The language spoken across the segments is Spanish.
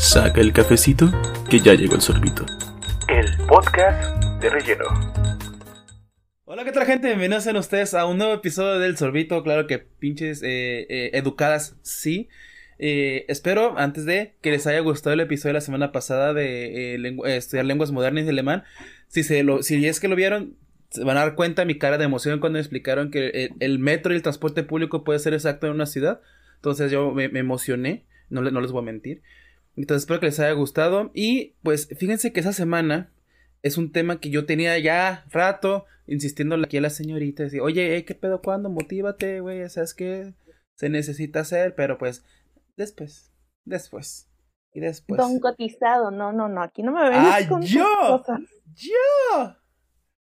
Saca el cafecito, que ya llegó el sorbito. El podcast de relleno. Hola, ¿qué tal gente? Bienvenidos a ustedes a un nuevo episodio del Sorbito. Claro que pinches eh, eh, educadas, sí. Eh, espero, antes de que les haya gustado el episodio de la semana pasada de estudiar lenguas modernas de alemán. Si, se lo, si es que lo vieron, se van a dar cuenta de mi cara de emoción cuando me explicaron que el, metro y el transporte público puede ser exacto en una ciudad. Entonces yo me, emocioné, no, no les voy a mentir. Entonces espero que les haya gustado. Y pues fíjense que esa semana es un tema que yo tenía ya rato insistiendo aquí a la señorita. Decir, oye, ¿qué pedo cuándo? Motívate, güey. ¿Sabes qué? Se necesita hacer, pero pues después, después. Y después. Don cotizado, no, no, no, aquí no me vengas ¡Ah, con yo! ¡Yo!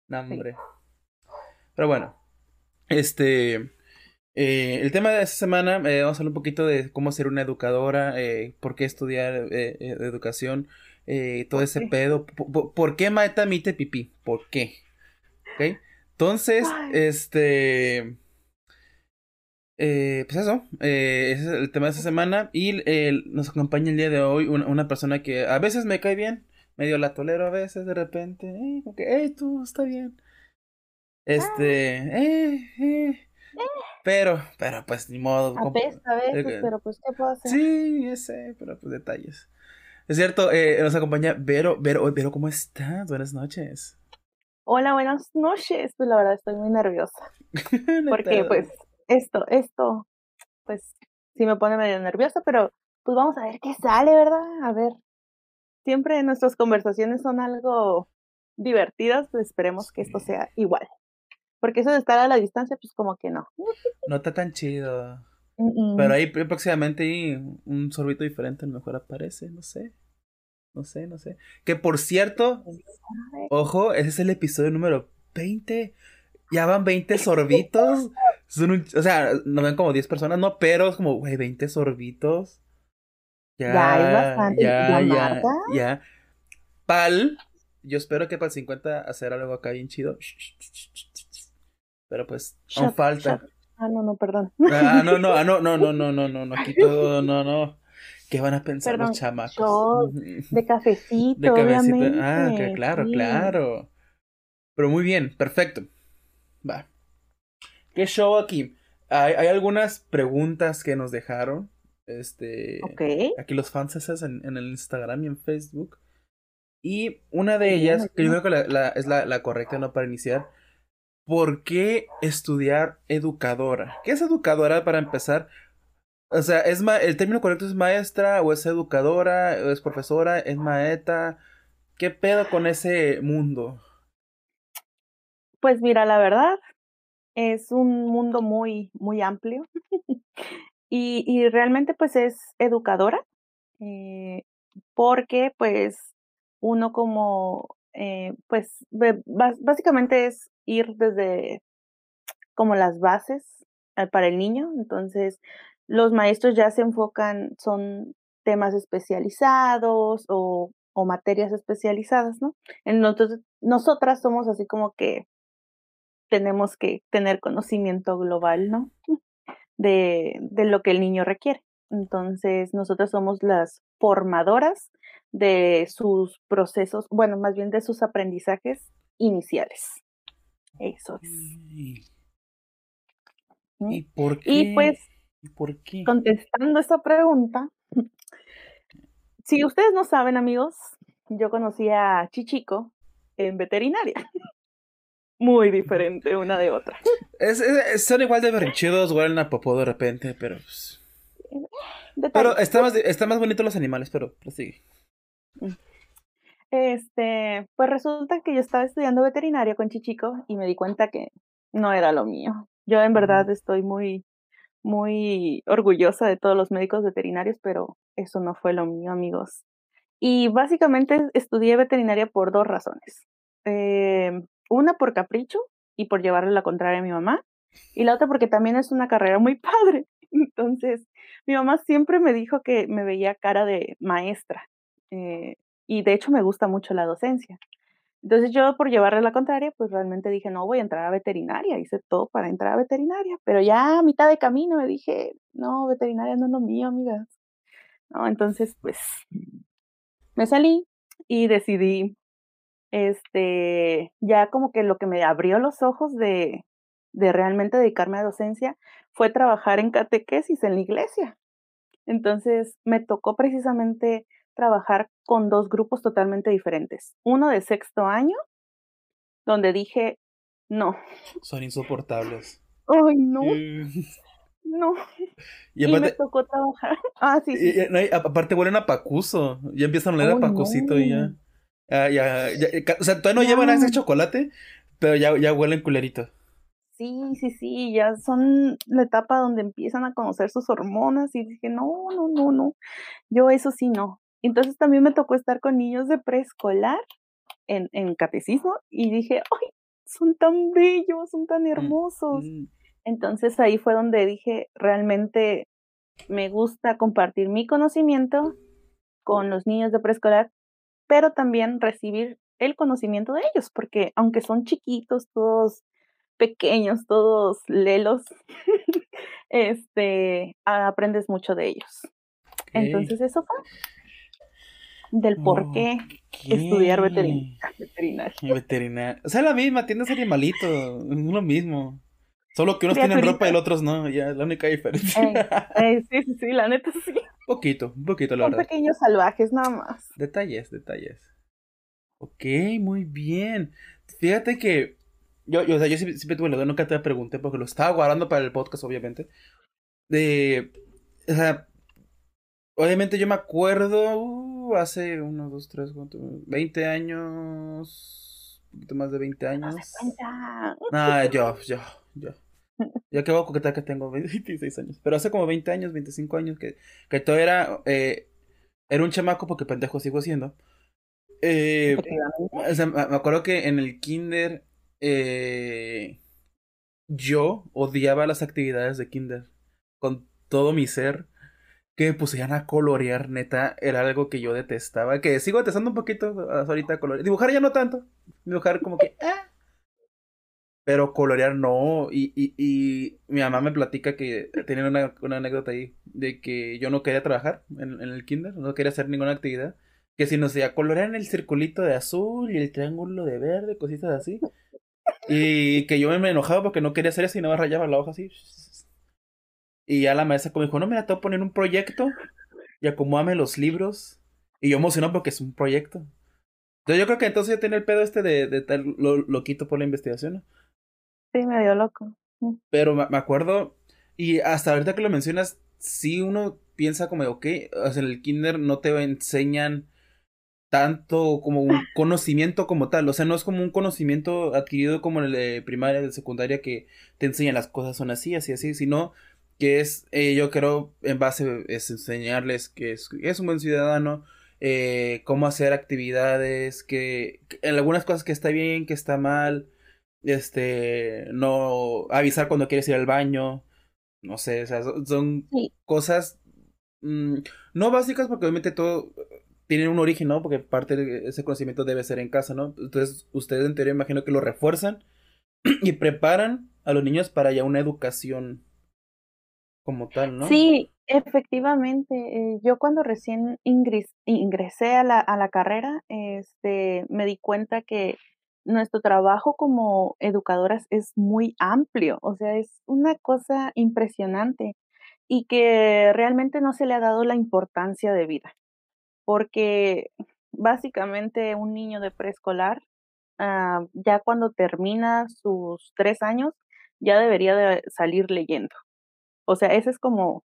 No, hombre. Pero bueno, este. Eh, el tema de esta semana, eh, vamos a hablar un poquito de cómo ser una educadora, eh, por qué estudiar eh, educación, todo ese pedo. Por, qué Maeta mite pipí? ¿Por qué? ¿Ok? Entonces, este. pues eso, ese es el tema de esta semana. Y nos acompaña el día de hoy una, persona que a veces me cae bien, medio la tolero a veces de repente. Eh, que, hey, tú, está bien. Este, eh, eh. Pero, pero pues ni modo. Apesta a veces, pero pues ¿qué puedo hacer? Sí, ese, pero pues detalles. Es cierto, eh, nos acompaña Vero, Vero, Vero, ¿cómo estás? Buenas noches. Hola, buenas noches. Pues la verdad estoy muy nerviosa. porque pues esto, esto, pues sí me pone medio nerviosa, pero pues vamos a ver qué sale, ¿verdad? A ver. Siempre nuestras conversaciones son algo divertidas, pues esperemos que esto sea igual. Porque eso de estar a la distancia, pues como que no. No está tan chido. Pero ahí próximamente un sorbito diferente a lo mejor aparece, no sé. No sé, no sé. Que por cierto, ojo, ese es el episodio número 20. Ya van 20 sorbitos. o sea, no ven como 10 personas, no, pero es como, güey, 20 sorbitos. Ya, ya hay bastante. Ya, ya, ya. Pal, yo espero que para el 50 hacer algo acá bien chido. Pero pues, aún falta. Ah, no, no, perdón. Ah, no, no, ah, no, no, no, no, no, no, no, aquí todo, no, no. ¿Qué van a pensar los chamacos? de cafecito, de cafecito. Ah, que, claro, claro. Pero muy bien, perfecto. Va. ¿Qué show aquí? Hay, hay algunas preguntas que nos dejaron. Este. Aquí los fans en, en el Instagram y en Facebook. Y una de ellas, que yo creo que la, es la, la correcta, ¿no? Para iniciar ¿por qué estudiar educadora? ¿Qué es educadora para empezar? O sea, ¿es ¿el término correcto es maestra o es educadora o es profesora, es maeta? ¿Qué pedo con ese mundo? Pues mira, la verdad es un mundo muy, muy amplio y, y, realmente pues es educadora eh, porque pues uno como eh, pues básicamente es ir desde como las bases eh, para el niño. Entonces, los maestros ya se enfocan, son temas especializados o, materias especializadas, ¿no? Entonces, nosotras somos así como que tenemos que tener conocimiento global, ¿no? De, de lo que el niño requiere. Entonces, nosotras somos las formadoras de sus procesos, bueno, más bien de sus aprendizajes iniciales. Eso es. ¿Y por qué? Y pues, por qué? contestando esa pregunta, si ustedes no saben, amigos, yo conocí a Chichico en veterinaria. Muy diferente una de otra. son igual de berrinchudos, huelen a popó de repente, pero... Pues pero está más, está más bonito los animales, pero prosigue. Este, pues resulta que yo estaba estudiando veterinaria con Chichico y me di cuenta que no era lo mío. Yo en verdad estoy muy, muy orgullosa de todos los médicos veterinarios, pero eso no fue lo mío, amigos. Y básicamente estudié veterinaria por dos razones. Em, una por capricho y por llevarle la contraria a mi mamá, y la otra porque también es una carrera muy padre. Entonces, mi mamá siempre me dijo que me veía cara de maestra. Eh, y de hecho me gusta mucho la docencia. Entonces yo por llevarle la contraria, pues realmente dije, no, voy a entrar a veterinaria, hice todo para entrar a veterinaria, pero ya a mitad de camino me dije, no, veterinaria no es lo mío, amigas. No, entonces pues me salí y decidí, este, ya como que lo que me abrió los ojos de, de realmente dedicarme a docencia fue trabajar en catequesis en la iglesia. Entonces me tocó precisamente trabajar con dos grupos totalmente diferentes. Uno de sexto año, donde dije, no. Son insoportables. Ay, no. No. Y, me tocó trabajar. Ah, sí. sí. aparte huelen a pacuso. Ya empiezan a oler a pacusito y ya. Ya, ya, O sea, todavía no llevan ese chocolate, pero ya, ya huelen culerito. Sí, sí, sí, ya son la etapa donde empiezan a conocer sus hormonas y dije, no, no, no, no. Yo eso sí no. Entonces también me tocó estar con niños de preescolar en, en catecismo y dije, ay, son tan bellos, son tan hermosos. Entonces ahí fue donde dije, realmente me gusta compartir mi conocimiento con los niños de preescolar, pero también recibir el conocimiento de ellos, porque aunque son chiquitos, todos pequeños, todos lelos, este, aprendes mucho de ellos. Entonces eso fue del por qué estudiar veterinaria. Veterinaria. O sea, la misma, tienes animalito, es lo mismo. Solo que unos tienen ropa y los otros no, ya la única diferencia. sí, sí, sí, la neta sí. Poquito, un poquito, la Son pequeños salvajes, nada más. Detalles, detalles. Ok, muy bien. Fíjate que yo, yo, o sea, yo siempre, tuve la duda, nunca te pregunté porque lo estaba guardando para el podcast, obviamente. De, o sea, obviamente yo me acuerdo uh, hace uno, dos, tres, cuatro, 20 años, un poquito más de 20 años. No, yo, yo, yo. Yo que voy a coquetar que tengo 26 años. Pero hace como 20 años, 25 años, que, que todo era. Eh, era un chamaco porque pendejo sigo siendo. Eh, o sea, me acuerdo que en el kinder. Eh, yo odiaba las actividades de kinder. Con todo mi ser. Que pusieran a colorear, neta, era algo que yo detestaba. Que sigo detestando un poquito ahorita colorear. Dibujar ya no tanto. Dibujar como que. Ah, pero colorear no. Y, y, y mi mamá me platica que tenía una, una, anécdota ahí de que yo no quería trabajar en, en, el kinder, no quería hacer ninguna actividad. Que si no sea colorear el circulito de azul y el triángulo de verde, cositas así. Y que yo me enojaba porque no quería hacer eso y nada más rayaba la hoja así. Y ya la maestra como dijo, no, mira, te voy a poner un proyecto y acomódame los libros. Y yo emocionado porque es un proyecto. Entonces yo creo que entonces yo tenía el pedo este de, de estar lo, loquito por la investigación. Sí, medio loco. Mm. Pero me acuerdo, y hasta ahorita que lo mencionas, sí uno piensa como, ok, o sea, en el kinder no te enseñan tanto como un conocimiento como tal, o sea, no es como un conocimiento adquirido como en el de primaria, de secundaria, que te enseñan las cosas son así, así, así, sino que es, eh, yo creo, en base, es enseñarles que es, es un buen ciudadano, eh, cómo hacer actividades, que, que, en algunas cosas que está bien, que está mal, este, no avisar cuando quieres ir al baño, no sé, o sea, son, cosas mmm, no básicas porque obviamente todo tiene un origen, ¿no? Porque parte de ese conocimiento debe ser en casa, ¿no? Entonces, ustedes en teoría imagino que lo refuerzan y preparan a los niños para ya una educación como tal, ¿no? Sí, efectivamente. Eh, yo cuando recién ingresé a la, a la carrera, este, me di cuenta que nuestro trabajo como educadoras es muy amplio, o sea, es una cosa impresionante y que realmente no se le ha dado la importancia de vida, porque básicamente un niño de preescolar, uh, ya cuando termina sus tres años, ya debería de salir leyendo. O sea, ese es como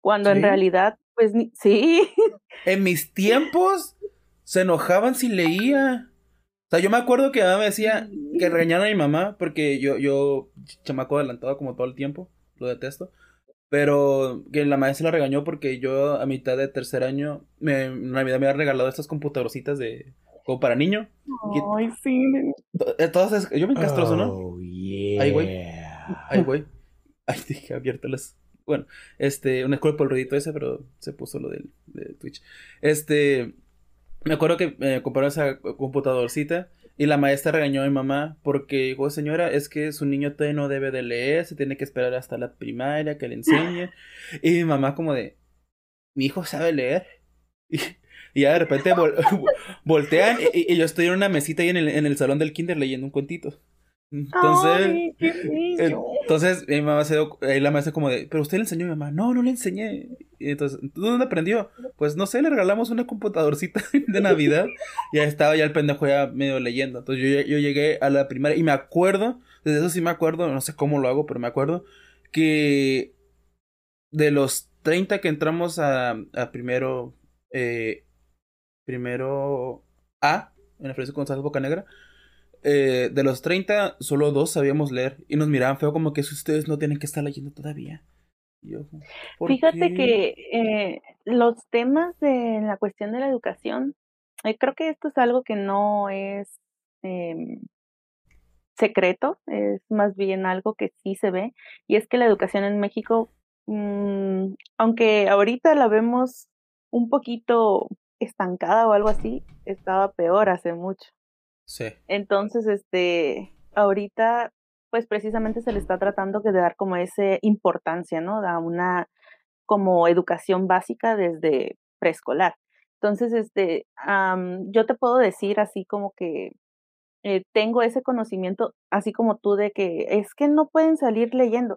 cuando ¿Sí? en realidad, pues sí. En mis tiempos se enojaban si leía. O sea, yo me acuerdo que mamá me decía que regañara a mi mamá porque yo, yo, chamaco adelantado como todo el tiempo, lo detesto. Pero que la maestra la regañó porque yo a mitad de tercer año, me, en Navidad me había regalado estas computadorcitas de, como para niño. Ay, sí. Entonces, yo me encastroso, ¿no? Oh, yeah. Ahí, güey. Ahí, güey. Ahí dije abierto las. Bueno, este, una escuela por el ruidito ese, pero se puso lo del, de Twitch. Este, me acuerdo que me compraron esa computadorcita y la maestra regañó a mi mamá porque dijo, señora, es que su niño todavía no debe de leer, se tiene que esperar hasta la primaria que le enseñe. y mi mamá como de, mi hijo sabe leer. Y Y ya de repente voltean y, yo estoy en una mesita ahí en el, en el salón del kinder leyendo un cuentito. Entonces, entonces mi mamá se dio, ahí la maestra como de, pero usted le enseñó a mi mamá, no, no le enseñé. Y entonces, ¿dónde aprendió? Pues no sé, le regalamos una computadorcita de Navidad. ya estaba ya el pendejo ya medio leyendo. Entonces yo, yo llegué a la primaria y me acuerdo, desde eso sí me acuerdo, no sé cómo lo hago, pero me acuerdo que de los 30 que entramos a, a primero, eh, primero A, en la Francisco González Boca Negra, eh, de los 30, solo dos sabíamos leer y nos miraban feo como que ustedes no tienen que estar leyendo todavía. Fíjate que eh, los temas de la cuestión de la educación, eh, creo que esto es algo que no es em, secreto, es más bien algo que sí se ve, y es que la educación en México, mm, aunque ahorita la vemos un poquito estancada o algo así, estaba peor hace mucho. Entonces, este, ahorita, pues precisamente se le está tratando de dar como esa importancia, ¿no? Da una como educación básica desde preescolar. Entonces, este, yo te puedo decir así como que eh, tengo ese conocimiento, así como tú, de que es que no pueden salir leyendo.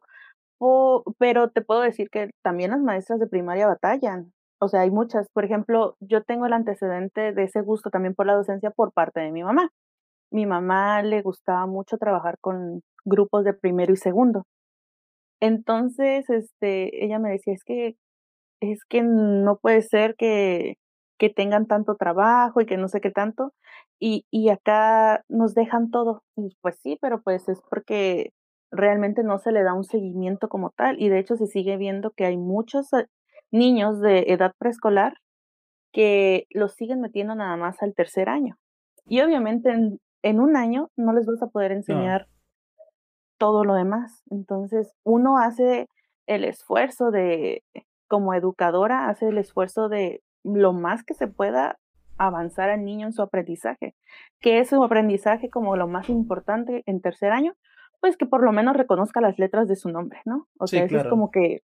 pero te puedo decir que también las maestras de primaria batallan. O sea, hay muchas. Por ejemplo, yo tengo el antecedente de ese gusto también por la docencia por parte de mi mamá mi mamá le gustaba mucho trabajar con grupos de primero y segundo. Entonces, este, ella me decía, es que, es que no puede ser que, que tengan tanto trabajo y que no sé qué tanto, y, y acá nos dejan todo. Y pues sí, pero pues es porque realmente no se le da un seguimiento como tal, y de hecho se sigue viendo que hay muchos eh, niños de edad preescolar que los siguen metiendo nada más al tercer año. Y obviamente en, un año no les vas a poder enseñar todo lo demás. Entonces, uno hace el esfuerzo de, como educadora, hace el esfuerzo de lo más que se pueda avanzar al niño en su aprendizaje. que es su aprendizaje como lo más importante en tercer año? Pues que por lo menos reconozca las letras de su nombre, ¿no? O sea, eso es como que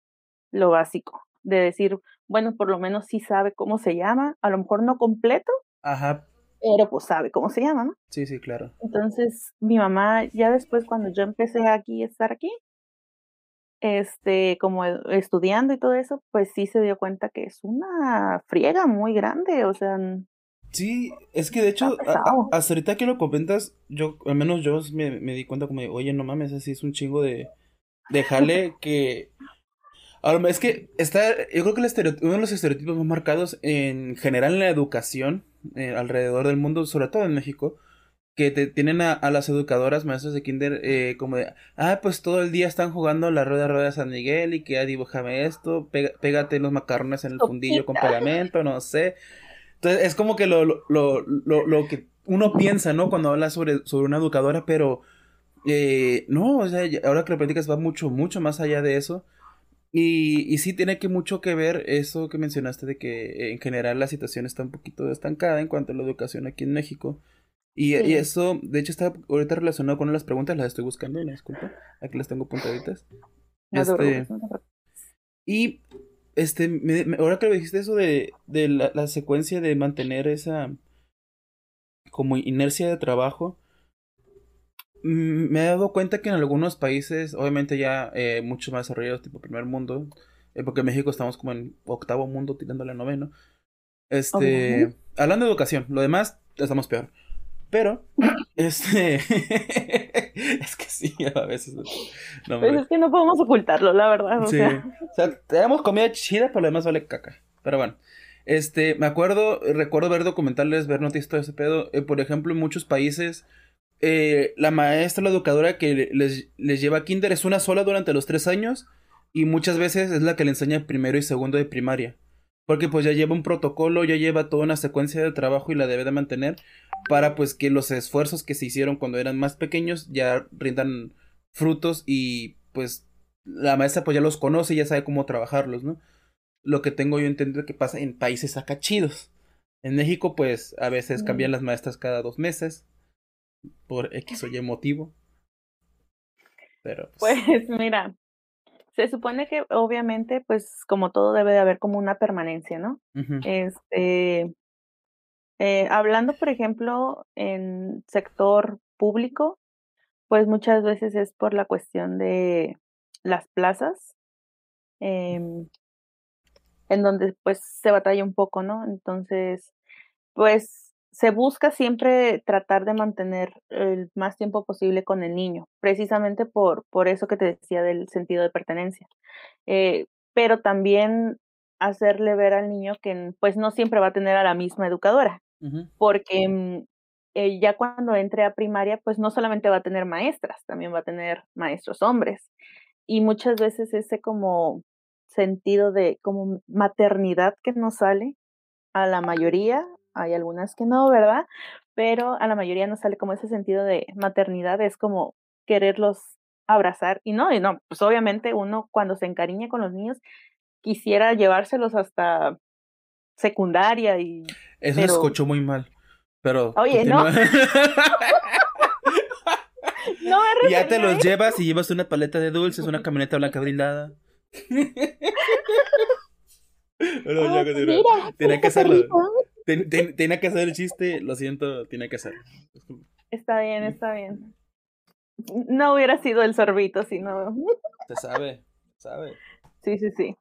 lo básico, de decir, bueno, por lo menos sí sabe cómo se llama, a lo mejor no completo, Ajá pero pues sabe cómo se llama, ¿no? Sí, sí, claro. Entonces, mi mamá, ya después cuando yo empecé aquí a estar aquí, este, como estudiando y todo eso, pues sí se dio cuenta que es una friega muy grande, o sea... Sí, es que de hecho, hasta ahorita que lo comentas, yo, al menos yo me, me di cuenta como de, oye, no mames, así es un chingo de, de jale que Ahora, es que está, yo creo que el uno de los estereotipos más marcados en general en la educación eh, alrededor del mundo, sobre todo en México, que te, tienen a, las educadoras, maestros de kinder, eh, como de, ah, pues todo el día están jugando la rueda rueda de San Miguel y que ah, dibújame esto, pégate los macarrones en el fundillo con pegamento, no sé. Entonces, es como que lo, lo, lo, lo, que uno piensa, ¿no? Cuando habla sobre, sobre una educadora, pero eh, no, o sea, ahora que lo platicas va mucho, mucho más allá de eso. Y, y sí tiene que mucho que ver eso que mencionaste de que en general la situación está un poquito estancada en cuanto a la educación aquí en México. Y, y eso, de hecho, está ahorita relacionado con las preguntas, las estoy buscando, una disculpa. Aquí las tengo puntaditas. Este, y este, me, ahora que lo dijiste eso de, de la, la, secuencia de mantener esa como inercia de trabajo, me he dado cuenta que en algunos países, obviamente ya eh, mucho más desarrollados, tipo primer mundo, eh, porque en México estamos como en octavo mundo tirándole a noveno. Este, hablando de educación, lo demás estamos peor. Pero, este, es que sí, a veces. No, pues es que no podemos ocultarlo, la verdad. O sí. sea. o sea, tenemos comida chida, pero lo demás vale caca. Pero bueno. Este, me acuerdo, recuerdo ver documentales, ver noticias, todo ese pedo. Eh, por ejemplo, en muchos países eh, la maestra, la educadora que les, les lleva kinder es una sola durante los tres años y muchas veces es la que le enseña primero y segundo de primaria. Porque pues ya lleva un protocolo, ya lleva toda una secuencia de trabajo y la debe de mantener para pues que los esfuerzos que se hicieron cuando eran más pequeños ya rindan frutos y pues la maestra pues ya los conoce y ya sabe cómo trabajarlos, ¿no? Lo que tengo yo entendido que pasa en países acá chidos. En México pues a veces cambian las maestras cada dos meses por X o Y motivo. Pero pues... pues... mira, se supone que obviamente pues como todo debe de haber como una permanencia, ¿no? Este Eh, hablando, por ejemplo, en sector público, pues muchas veces es por la cuestión de las plazas, em, en donde pues se batalla un poco, ¿no? Entonces, pues se busca siempre tratar de mantener el más tiempo posible con el niño, precisamente por, por eso que te decía del sentido de pertenencia. Eh, pero también hacerle ver al niño que pues no siempre va a tener a la misma educadora, porque mm, eh, ya cuando entre a primaria, pues no solamente va a tener maestras, también va a tener maestros hombres. Y muchas veces ese como sentido de como maternidad que no sale a la mayoría, hay algunas que no, ¿verdad? Pero a la mayoría no sale como ese sentido de maternidad, es como quererlos abrazar y no, y no, pues obviamente uno cuando se encariña con los niños quisiera llevárselos hasta secundaria y... Eso pero... escuchó muy mal. Pero. Oye, no. no y ya te los llevas y llevas una paleta de dulces, una camioneta blanca brindada. Bueno, ya, mira, tiene que hacerlo. Tiene que hacer el chiste, lo siento, tiene que hacerlo. Está bien, está bien. No hubiera sido el sorbito si no. Se sabe, sabe. Sí, sí, sí.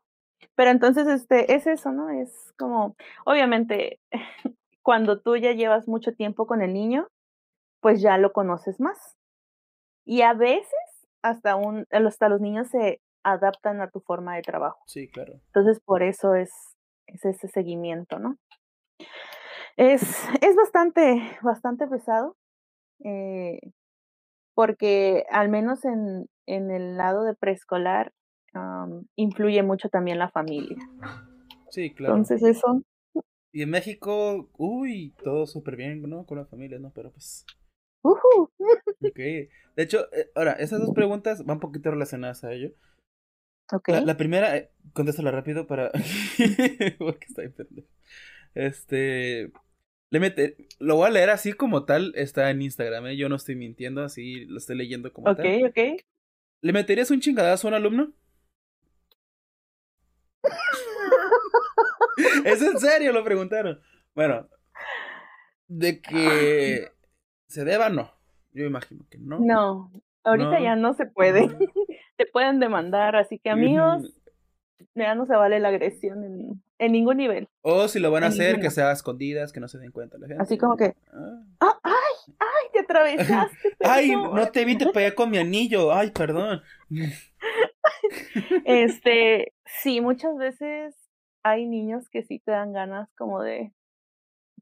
Pero entonces, este, es eso, ¿no? Es como, obviamente, cuando tú ya llevas mucho tiempo con el niño, pues ya lo conoces más. Y a veces hasta, un, hasta los niños se adaptan a tu forma de trabajo. Sí, claro. Entonces, por eso es, es ese seguimiento, ¿no? Es, es bastante, bastante pesado, eh, porque al menos en, en el lado de preescolar influye mucho también la familia. Sí, claro. Entonces eso y en México, uy, todo súper bien, ¿no? Con la familia, ¿no? Pero pues... Uh Ok. De hecho, eh, ahora, esas dos preguntas van un poquito relacionadas a ello. Ok. La, primera, eh, contéstala rápido para... Porque está ahí Este... Le mete... Lo voy a leer así como tal, está en Instagram, ¿eh? Yo no estoy mintiendo, así lo estoy leyendo como tal. Ok, ok. ¿Le meterías un chingadazo a un alumno? es en serio, lo preguntaron. Bueno, de que se deba, no. Yo imagino que no. No, ahorita ya no se puede. Te pueden demandar, así que amigos, ya no se vale la agresión en, en ningún nivel. O si lo van a hacer, que sea a escondidas, que no se den cuenta la gente. Así como que, ah, ah ay, ay, te atravesaste. ay, no te vi, te pegué con mi anillo. Ay, perdón. este, sí, muchas veces hay niños que sí te dan ganas como de,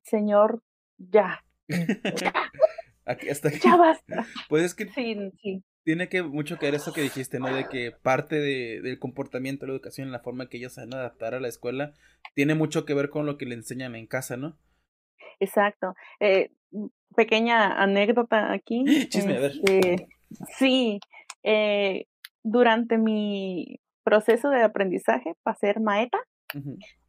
señor, ya. aquí, hasta aquí. Ya basta. Pues es que sí, sí. Tiene que mucho que ver eso que dijiste, ¿no? De que parte de, del comportamiento de la educación, la forma que ellos se van a adaptar a la escuela, tiene mucho que ver con lo que le enseñan en casa, ¿no? Exacto. Eh, pequeña anécdota aquí. Chisme, a ver. Este, sí, eh, durante mi proceso de aprendizaje para ser maeta,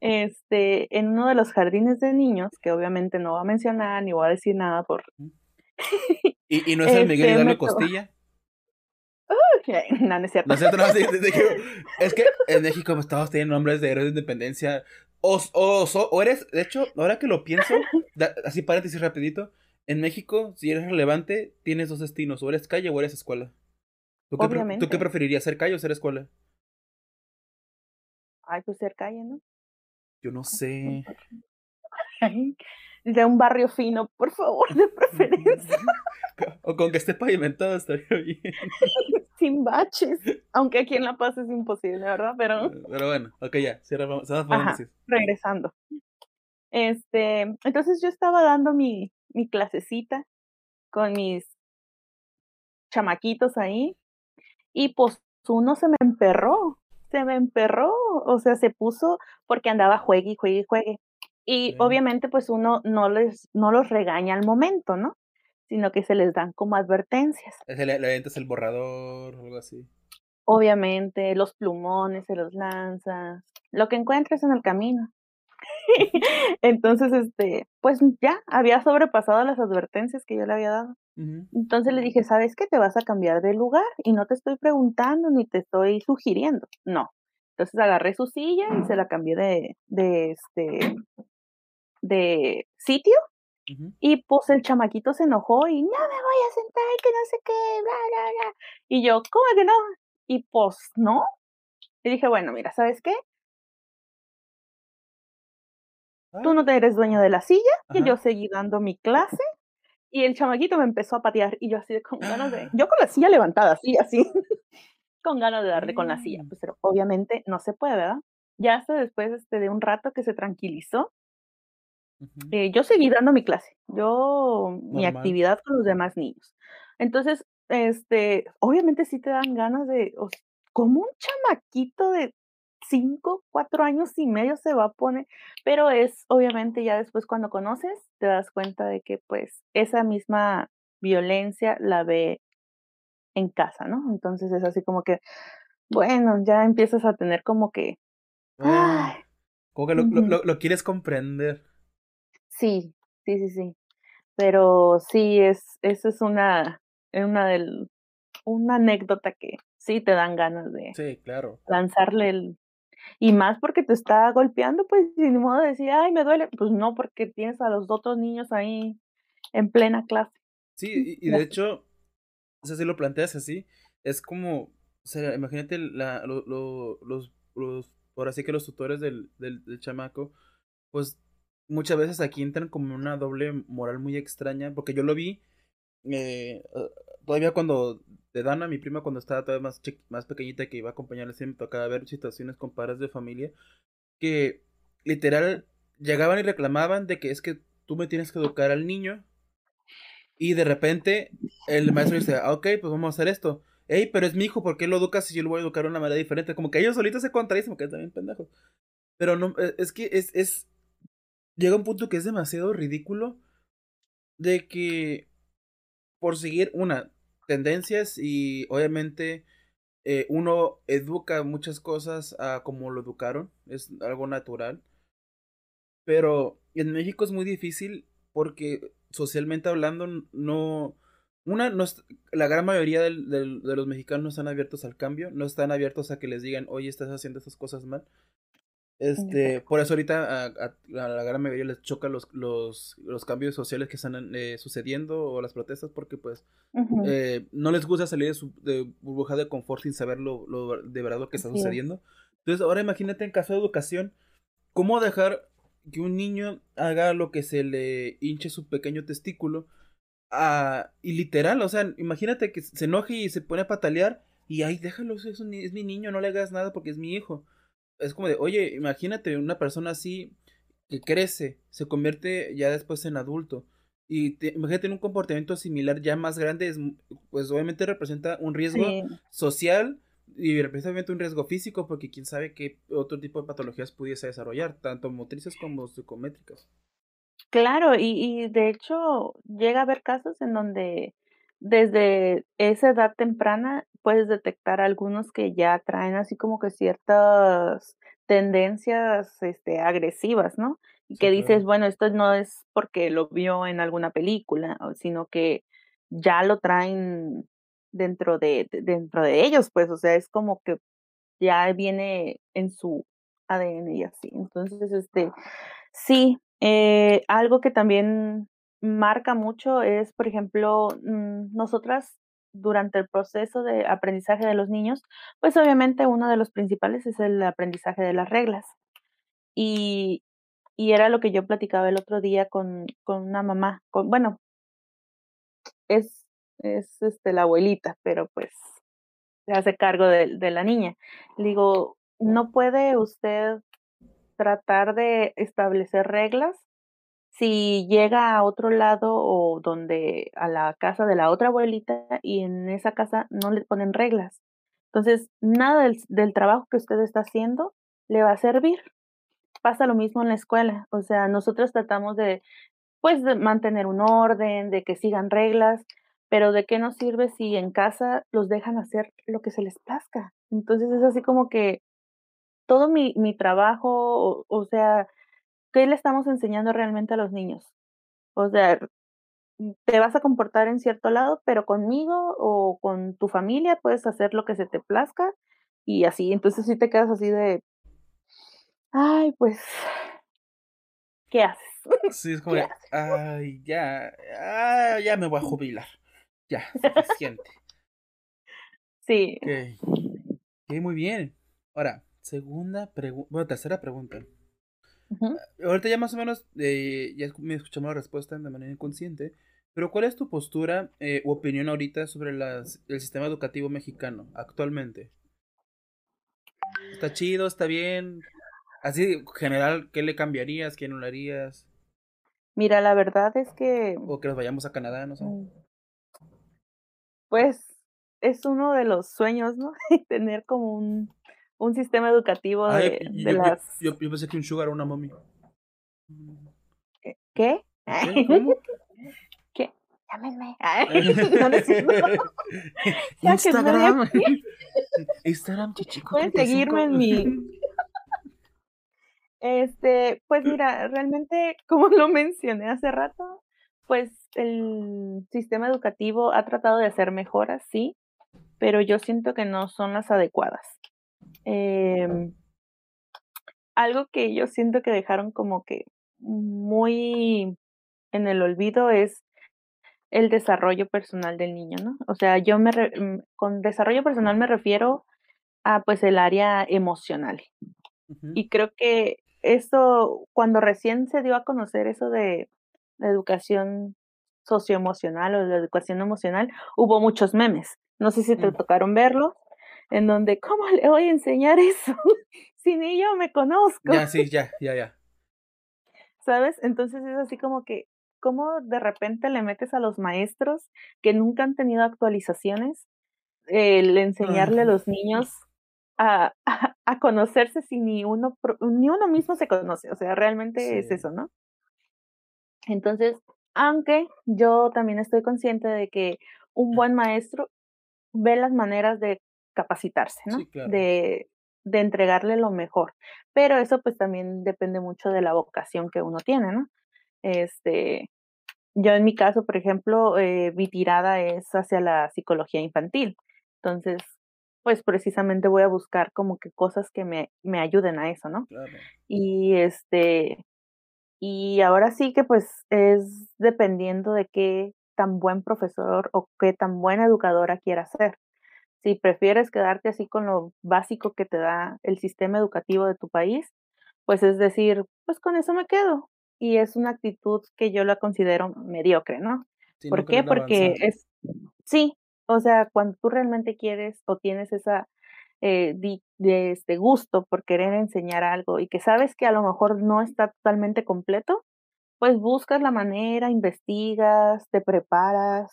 este, en uno de los jardines de niños, que obviamente no va a mencionar ni voy a decir nada por... ¿Y, no es el Miguel Hidalgo este, Costilla? no, no es cierto. es que en México estamos teniendo nombres de héroes de independencia. O, o, o, eres, de hecho, ahora que lo pienso, así paréntesis rapidito, en México, si eres relevante, tienes dos destinos, o eres calle o eres escuela. ¿Tú qué, ¿tú qué preferirías, ser calle o ser escuela? Ay, pues ser calle, ¿no? Yo no sé. De un barrio fino, por favor, de preferencia. O con que esté pavimentado estaría bien. Sin baches. Aunque aquí en La Paz es imposible, ¿verdad? Pero. Eh, pero bueno, ok, ya, cierra, Regresando. Este, entonces yo estaba dando mi, mi clasecita con mis chamaquitos ahí. Y pues uno se me emperró se me emperró, o sea, se puso porque andaba juegue y juegue y juegue. Y obviamente pues uno no les no los regaña al momento, ¿no? Sino que se les dan como advertencias. Le, le el borrador o algo así. Obviamente, los plumones se los lanzas, lo que encuentres en el camino. Entonces, este, pues ya había sobrepasado las advertencias que yo le había dado. Entonces le dije, ¿sabes qué? Te vas a cambiar de lugar y no te estoy preguntando ni te estoy sugiriendo. No. Entonces agarré su silla y se la cambié de, de este, de sitio Ujú. Y pues el chamaquito se enojó y no me voy a sentar, que no sé qué, bla, bla, bla. Y yo, ¿cómo que no? Y pues no. Y dije, bueno, mira, ¿sabes qué? Tú no te eres dueño de la silla, y Ajá. yo seguí dando mi clase, y el chamaquito me empezó a patear, y yo así de con ganas de ¡Ah! yo con la silla levantada, así, así, con ganas de darle con la silla, Mm. pues, pero obviamente no se puede, ¿verdad? Ya hasta después, este, de un rato que se tranquilizó Eh, yo seguí dando mi clase, yo mi actividad con los demás niños. Entonces, este, obviamente sí te dan ganas de, o s ¿cómo un chamaquito de 5, 4 años y medio se va a poner? Pero es obviamente ya después cuando conoces, te das cuenta de que, pues, esa misma violencia la ve en casa, ¿no? Entonces es así como que, bueno, ya empiezas a tener como que, Ah, ay, como que lo lo ujú. lo lo quieres comprender. Sí, sí, sí, sí. Pero sí, es eso es una una del una anécdota que sí te dan ganas de Sí, claro. lanzarle el y más porque te está golpeando, pues, ni modo de decir: "Ay, me duele". Pues no, porque tienes a los otros niños ahí en plena clase. Sí, y y de hecho, o sea, si lo planteas así, es como, o sea, imagínate la lo lo los los ahora sí que los tutores del del del chamaco, pues, muchas veces aquí entran como una doble moral muy extraña, porque yo lo vi, eh, todavía cuando de Dana, mi prima, cuando estaba todavía más más pequeñita, que iba a acompañarla, sí me tocaba ver situaciones con padres de familia, que literal llegaban y reclamaban de que: "Es que tú me tienes que educar al niño" y de repente el maestro dice: "Ah, okey, pues vamos a hacer esto". "Ey, pero es mi hijo, ¿por qué lo educas si yo lo voy a educar de una manera diferente?". Como que ellos solitos se contradicen, porque también pendejos. Pero no, e es que es es llega un punto que es demasiado ridículo de que por seguir, una, tendencias y obviamente, eh, uno educa muchas cosas a como lo educaron, es algo natural. Pero en México es muy difícil porque socialmente hablando no una, no es la gran mayoría del de los mexicanos no están abiertos al cambio, no están abiertos a que les digan: "Oye, estás haciendo esas cosas mal". Este, por eso ahorita a a a la gran mayoría les choca los los los cambios sociales que están, eh, sucediendo o las protestas porque, pues, eh, no les gusta salir de su de burbuja de confort sin saber lo lo de verdad lo que está sucediendo. Entonces, ahora imagínate en caso de educación, ¿cómo dejar que un niño haga lo que se le hinche su pequeño testículo? Ah, y literal, o sea, imagínate que se enoje y se pone a patalear y: "Ay, déjalo, es un es mi niño, no le hagas nada porque es mi hijo". Es como de, oye, imagínate una persona así que crece, se convierte ya después en adulto, y te imagínate en un comportamiento similar ya más grande, es pues, obviamente representa un riesgo Sí. social y representa obviamente un riesgo físico, porque quién sabe qué otro tipo de patologías pudiese desarrollar, tanto motrices como psicométricas. Claro, y y de hecho llega a haber casos en donde desde esa edad temprana puedes detectar algunos que ya traen así como que ciertas tendencias, este, agresivas, ¿no? Y Sí, que dices, claro. bueno, esto no es porque lo vio en alguna película, sino que ya lo traen dentro de de dentro de ellos, pues, o sea, es como que ya viene en su ADN y así. Entonces, este, sí, eh, algo que también marca mucho es, por ejemplo, mm, nosotras durante el proceso de aprendizaje de los niños, pues, obviamente uno de los principales es el aprendizaje de las reglas. Y y era lo que yo platicaba el otro día con con una mamá, con bueno es es, este, la abuelita, pero, pues, se hace cargo de de la niña. Le digo: "No puede usted tratar de establecer reglas si llega a otro lado o donde a la casa de la otra abuelita y en esa casa no le ponen reglas. Entonces, nada del del trabajo que usted está haciendo le va a servir". Pasa lo mismo en la escuela, o sea, nosotros tratamos de, pues, de mantener un orden, de que sigan reglas, pero ¿de qué nos sirve si en casa los dejan hacer lo que se les plazca? Entonces, es así como que todo mi mi trabajo, o o sea, ¿qué le estamos enseñando realmente a los niños? O sea, te vas a comportar en cierto lado, pero conmigo o con tu familia puedes hacer lo que se te plazca y así. Entonces, sí te quedas así de ay, pues ¿qué haces? Sí, es como, de, ay, ya, ah, ya me voy a jubilar. Ya, suficiente. Sí. Ok, muy bien. Ahora, segunda pregunta, bueno, tercera pregunta. Ujú. Ahorita ya más o menos, eh, ya me escuchamos la respuesta de manera inconsciente, pero ¿cuál es tu postura eh, u opinión ahorita sobre las, el sistema educativo mexicano actualmente? ¿Está chido? ¿Está bien? Así, general, ¿qué le cambiarías? ¿Qué no harías? Mira, la verdad es que, ¿O que nos vayamos a Canadá? No sé. mm, pues, es uno de los sueños, ¿no? Tener como un, un sistema educativo de, yo, de yo- las... yo- yo pensé que un sugar era una mommy. ¿Qué? ¿Qué? ¿Qué? ¿Cómo? ¿Qué? Llámenme. Ay, no, Instagram. Instagram, chichico. Pueden 35. seguirme en mi... Este, pues mira, realmente, como lo mencioné hace rato, pues el sistema educativo ha tratado de hacer mejoras, sí, pero yo siento que no son las adecuadas. Em, algo que yo siento que dejaron como que muy en el olvido es el desarrollo personal del niño, ¿no? O sea, yo me re- mm, con desarrollo personal me refiero a pues el área emocional. Y creo que eso, cuando recién se dio a conocer eso de la educación socioemocional o de la educación emocional, hubo muchos memes. No sé si te tocaron verlo, en donde, ¿cómo le voy a enseñar eso? si ni yo me conozco, Ya, sí, ya, ya, ya. ¿sabes? Entonces es así como que, ¿cómo de repente le metes a los maestros que nunca han tenido actualizaciones el enseñarle a los niños a, a, a conocerse si ni uno, ni uno mismo se conoce? O sea, realmente es eso, ¿no? Entonces, aunque yo también estoy consciente de que un buen maestro ve las maneras de capacitarse, ¿no? Sí, claro. De, de entregarle lo mejor. Pero eso pues también depende mucho de la vocación que uno tiene, ¿no? Este, yo en mi caso, por ejemplo, eh, mi tirada es hacia la psicología infantil. Entonces, pues precisamente voy a buscar como que cosas que me, me ayuden a eso, ¿no? Claro. Y este, y ahora sí que pues es dependiendo de qué tan buen profesor o qué tan buena educadora quieras ser. Si prefieres quedarte así con lo básico que te da el sistema educativo de tu país, pues es decir, pues con eso me quedo. Y es una actitud que yo la considero mediocre, ¿no? Sí, no ¿Por qué? Porque avanzar. es, sí, o sea, cuando tú realmente quieres o tienes esa eh, di- de este gusto por querer enseñar algo y que sabes que a lo mejor no está totalmente completo, pues buscas la manera, investigas, te preparas.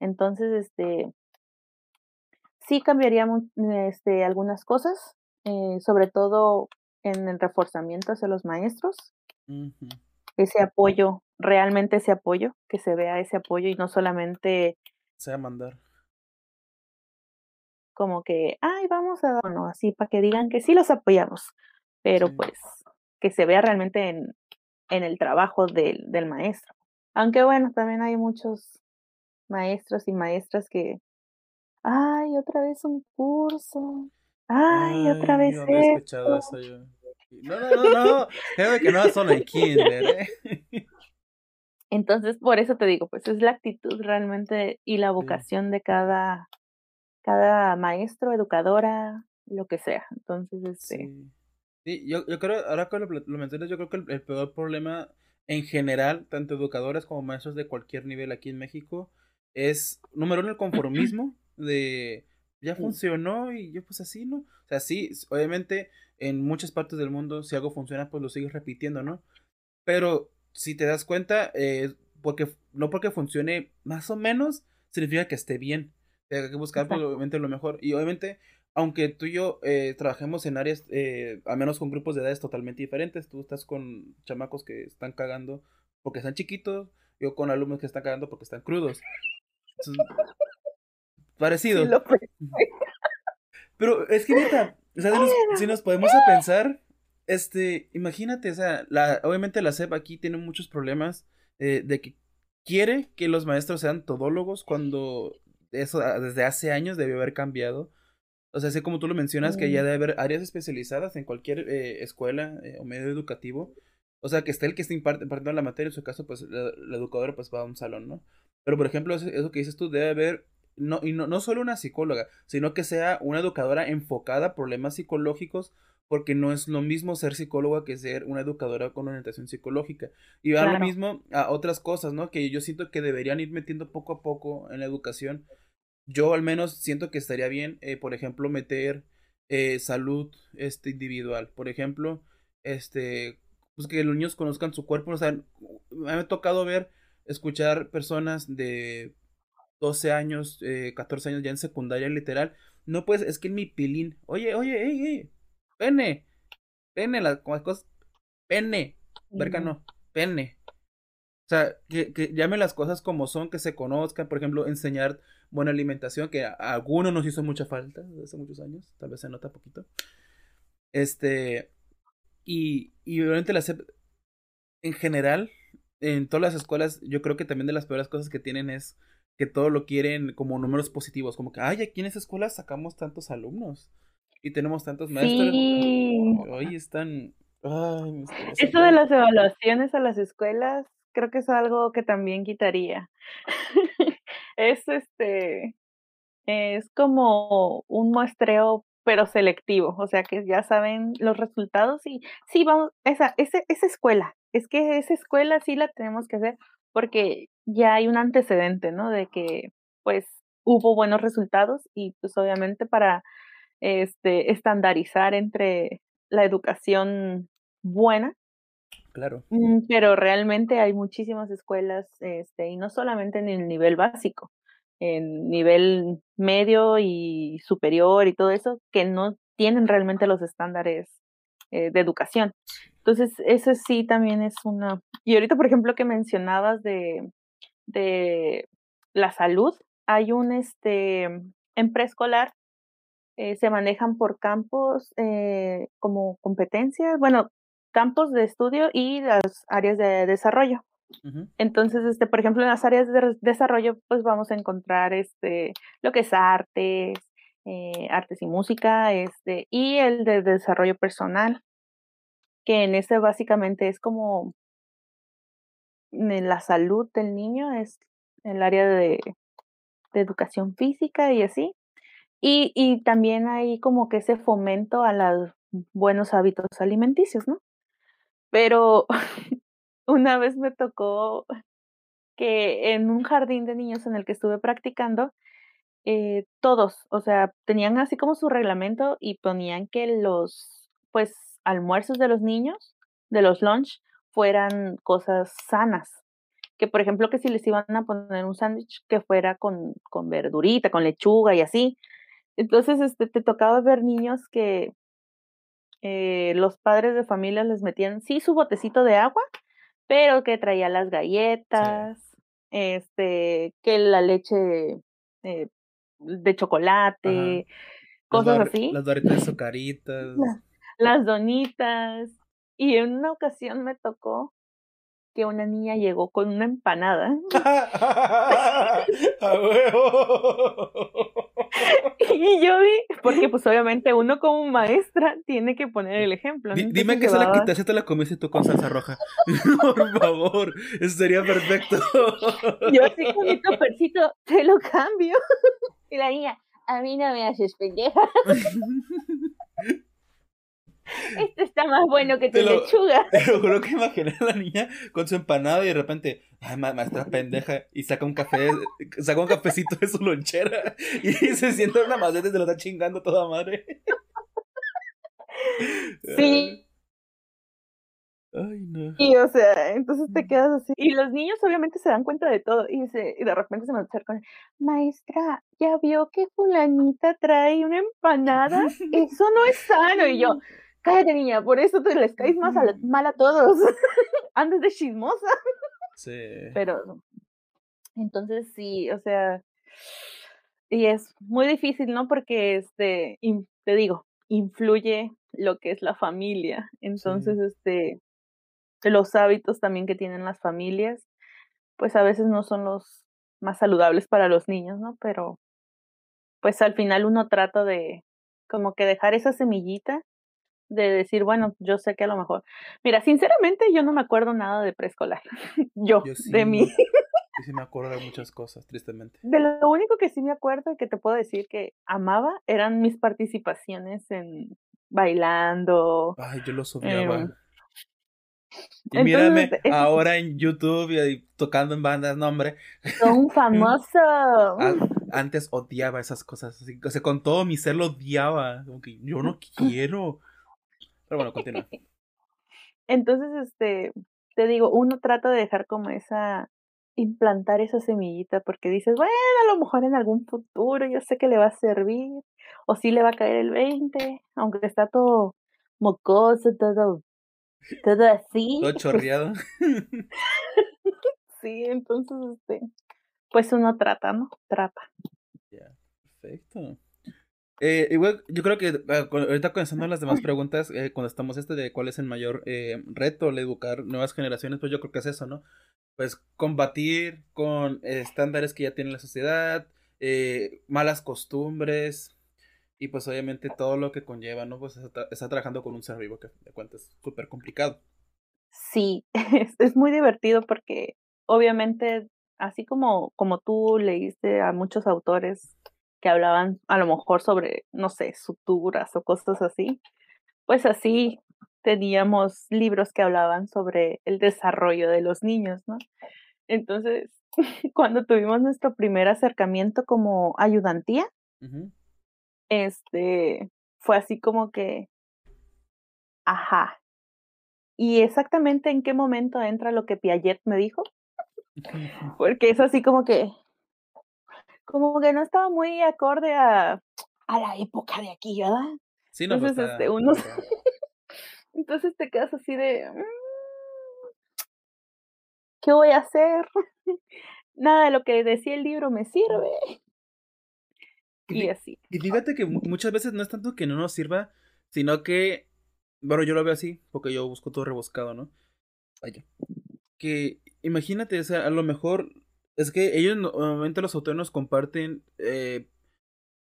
Entonces, este, sí cambiaría este, algunas cosas, eh, sobre todo en el reforzamiento hacia los maestros, ese apoyo, realmente ese apoyo, que se vea ese apoyo y no solamente Sea mandar. como que, ay, vamos a dar, no, así para que digan que sí los apoyamos, pero Sí. pues que se vea realmente en, en el trabajo del, del maestro. Aunque bueno, también hay muchos maestros y maestras que, ay, otra vez un curso, ay, otra vez ¿dónde he escuchado esto. eso yo? No, no, no, no. Que no solo en kinder, ¿eh? Entonces, por eso te digo, pues es la actitud realmente y la vocación de cada, cada maestro, educadora, lo que sea. Entonces, este, Sí. Sí, yo, yo creo, ahora que lo, lo mencionas, yo creo que el, el peor problema en general, tanto educadores como maestros de cualquier nivel aquí en México, es, número uno, el conformismo de ya funcionó y yo pues así, ¿no? O sea, sí, obviamente en muchas partes del mundo si algo funciona pues lo sigues repitiendo, ¿no? Pero si te das cuenta, eh, porque, no porque funcione más o menos, significa que esté bien. Hay que buscar pues, obviamente lo mejor. Y obviamente aunque tú y yo eh, trabajemos en áreas, eh, al menos con grupos de edades totalmente diferentes, tú estás con chamacos que están cagando porque están chiquitos, yo con alumnos que están cagando porque están crudos. Entonces, parecido. sí lo fue. Pero es que neta, o sea, si nos, si nos podemos a pensar, este, imagínate, o sea, la, obviamente la SEP aquí tiene muchos problemas eh, de que quiere que los maestros sean todólogos cuando eso ah, desde hace años debió haber cambiado. O sea, así como tú lo mencionas, que ya Mm. debe haber áreas especializadas en cualquier eh, escuela eh, o medio educativo. O sea, que esté el que está impartiendo la materia, en su caso, pues la, educadora pues va a un salón, ¿no? Pero, por ejemplo, eso, eso que dices tú, debe haber no, y no, no solo una psicóloga, sino que sea una educadora enfocada a problemas psicológicos, porque no es lo mismo ser psicóloga que ser una educadora con orientación psicológica. Y va lo mismo a otras cosas, ¿no? Que yo siento que deberían ir metiendo poco a poco en la educación. Yo al menos siento que estaría bien, eh, por ejemplo, meter eh, salud este, individual. Por ejemplo, este, pues que los niños conozcan su cuerpo. O sea, me ha tocado ver, escuchar personas de 12 años, eh, 14 años ya en secundaria literal. No puedes, es que en mi pilín, oye, oye, ey, ey, pene, pene, las cosas, pene, verga no, pene. O sea, que, que llame las cosas como son, que se conozcan, por ejemplo, enseñar buena alimentación, que a, algunos nos hizo mucha falta desde hace muchos años, tal vez se nota poquito. Este, y, y obviamente la en general, en todas las escuelas, yo creo que también de las peores cosas que tienen es que todo lo quieren como números positivos, como que, ay, aquí en esa escuela sacamos tantos alumnos y tenemos tantos maestros. Sí. Hoy están... Ay, Eso de las evaluaciones a las escuelas, creo que es algo que también quitaría. es este, es como un muestreo pero selectivo, o sea que ya saben los resultados y sí, vamos, esa, esa, esa escuela, es que esa escuela sí la tenemos que hacer porque ya hay un antecedente, ¿no? De que pues hubo buenos resultados y pues obviamente para este estandarizar entre la educación buena. Claro. Mm, pero realmente hay muchísimas escuelas, este, y no solamente en el nivel básico, en nivel medio y superior y todo eso, que no tienen realmente los estándares eh, de educación. Entonces, eso sí también es una... Y ahorita, por ejemplo, que mencionabas de, de la salud, hay un, este, en preescolar, eh, se manejan por campos eh, como competencias, bueno, campos de estudio y las áreas de desarrollo. Entonces, este, por ejemplo, en las áreas de desarrollo, pues vamos a encontrar este, lo que es artes, eh, artes y música, este, y el de desarrollo personal que en ese básicamente es como la salud del niño, es el área de, educación física y así. Y, y también hay como que ese fomento a los buenos hábitos alimenticios, ¿no? Pero una vez me tocó que en un jardín de niños en el que estuve practicando, eh, todos, o sea, tenían así como su reglamento y ponían que los, pues, almuerzos de los niños, de los lunch, fueran cosas sanas. Que por ejemplo que si les iban a poner un sándwich que fuera con, con verdurita, con lechuga y así. Entonces, este, te tocaba ver niños que eh, los padres de familia les metían, sí, su botecito de agua, pero que traía las galletas, este, que la leche eh, de chocolate, cosas así. Las barritas de azucaritas las donitas. Y en una ocasión me tocó que una niña llegó con una empanada. y yo vi, porque pues obviamente uno como maestra tiene que poner el ejemplo. dime que se la quitaste, te la comiste tú con salsa roja. Por favor, eso sería perfecto. yo así con mi topercito, te lo cambio. y la niña, a mí no me haces pendeja. Este está más bueno que tu lechuga. Te lo juro que imaginé a la niña con su empanada y de repente, ay, maestra pendeja, y saca un café, saca un cafecito de su lonchera y se sienta en una maceta y se lo está chingando toda madre. Sí. Ay, no. Y o sea, entonces te quedas así. Y los niños obviamente se dan cuenta de todo. Y, se, y de repente se me acercan, maestra, ¿ya vio que fulanita trae una empanada? Eso no es sano. Y yo, cállate niña, por eso te les caes más mal a todos. Andes de chismosa. Sí. Pero, entonces sí, o sea, y es muy difícil, ¿no? Porque, este, te digo, influye lo que es la familia. Entonces, este, los hábitos también que tienen las familias, pues a veces no son los más saludables para los niños, ¿no? Pero, pues al final uno trata de como que dejar esa semillita de decir, bueno, yo sé que a lo mejor. Mira, sinceramente yo no me acuerdo nada de preescolar. yo, Yo sí, de mí. yo sí me acuerdo de muchas cosas, tristemente. De lo único que sí me acuerdo y que te puedo decir que amaba eran mis participaciones en bailando. Ay, yo los odiaba. em, Y entonces, mírame es- ahora en YouTube y tocando en bandas, no hombre. son famosos. A- antes odiaba esas cosas, así, o sea, con todo mi ser lo odiaba, como que yo no quiero. Pero bueno, continúa. Entonces, este, te digo, uno trata de dejar como esa, implantar esa semillita, porque dices, bueno, a lo mejor en algún futuro yo sé que le va a servir, o sí le va a caer el 20, aunque está todo mocoso, todo, todo así. Todo chorreado. sí, entonces, este, pues uno trata, ¿no? Trata. Ya, perfecto. Eh, igual, yo creo que ah, ahorita comenzando las demás preguntas, eh, cuando estamos este de cuál es el mayor eh, reto al educar nuevas generaciones, pues yo creo que es eso, ¿no? Pues combatir con estándares que ya tiene la sociedad, eh, malas costumbres y pues obviamente todo lo que conlleva, ¿no? Pues está, está trabajando con un ser vivo que de cuentas es súper complicado. Sí, es, es muy divertido porque obviamente, así como, como tú leíste a muchos autores que hablaban a lo mejor sobre, no sé, suturas o cosas así, pues así teníamos libros que hablaban sobre el desarrollo de los niños, ¿no? Entonces, cuando tuvimos nuestro primer acercamiento como ayudantía, este, fue así como que, ajá. ¿Y exactamente en qué momento entra lo que Piaget me dijo? Porque es así como que, como que no estaba muy acorde a, a la época de aquí, ¿verdad? Sí, no, Entonces, está- este, uno- está raro. Entonces te quedas así de, "Mm, ¿qué voy a hacer? Nada de lo que decía el libro me sirve. Y así. Y fíjate que mu- muchas veces no es tanto que no nos sirva, sino que, bueno, yo lo veo así, porque yo busco todo rebuscado, ¿no? Vaya. Que imagínate, o sea, a lo mejor es que ellos no- normalmente los autores nos comparten eh,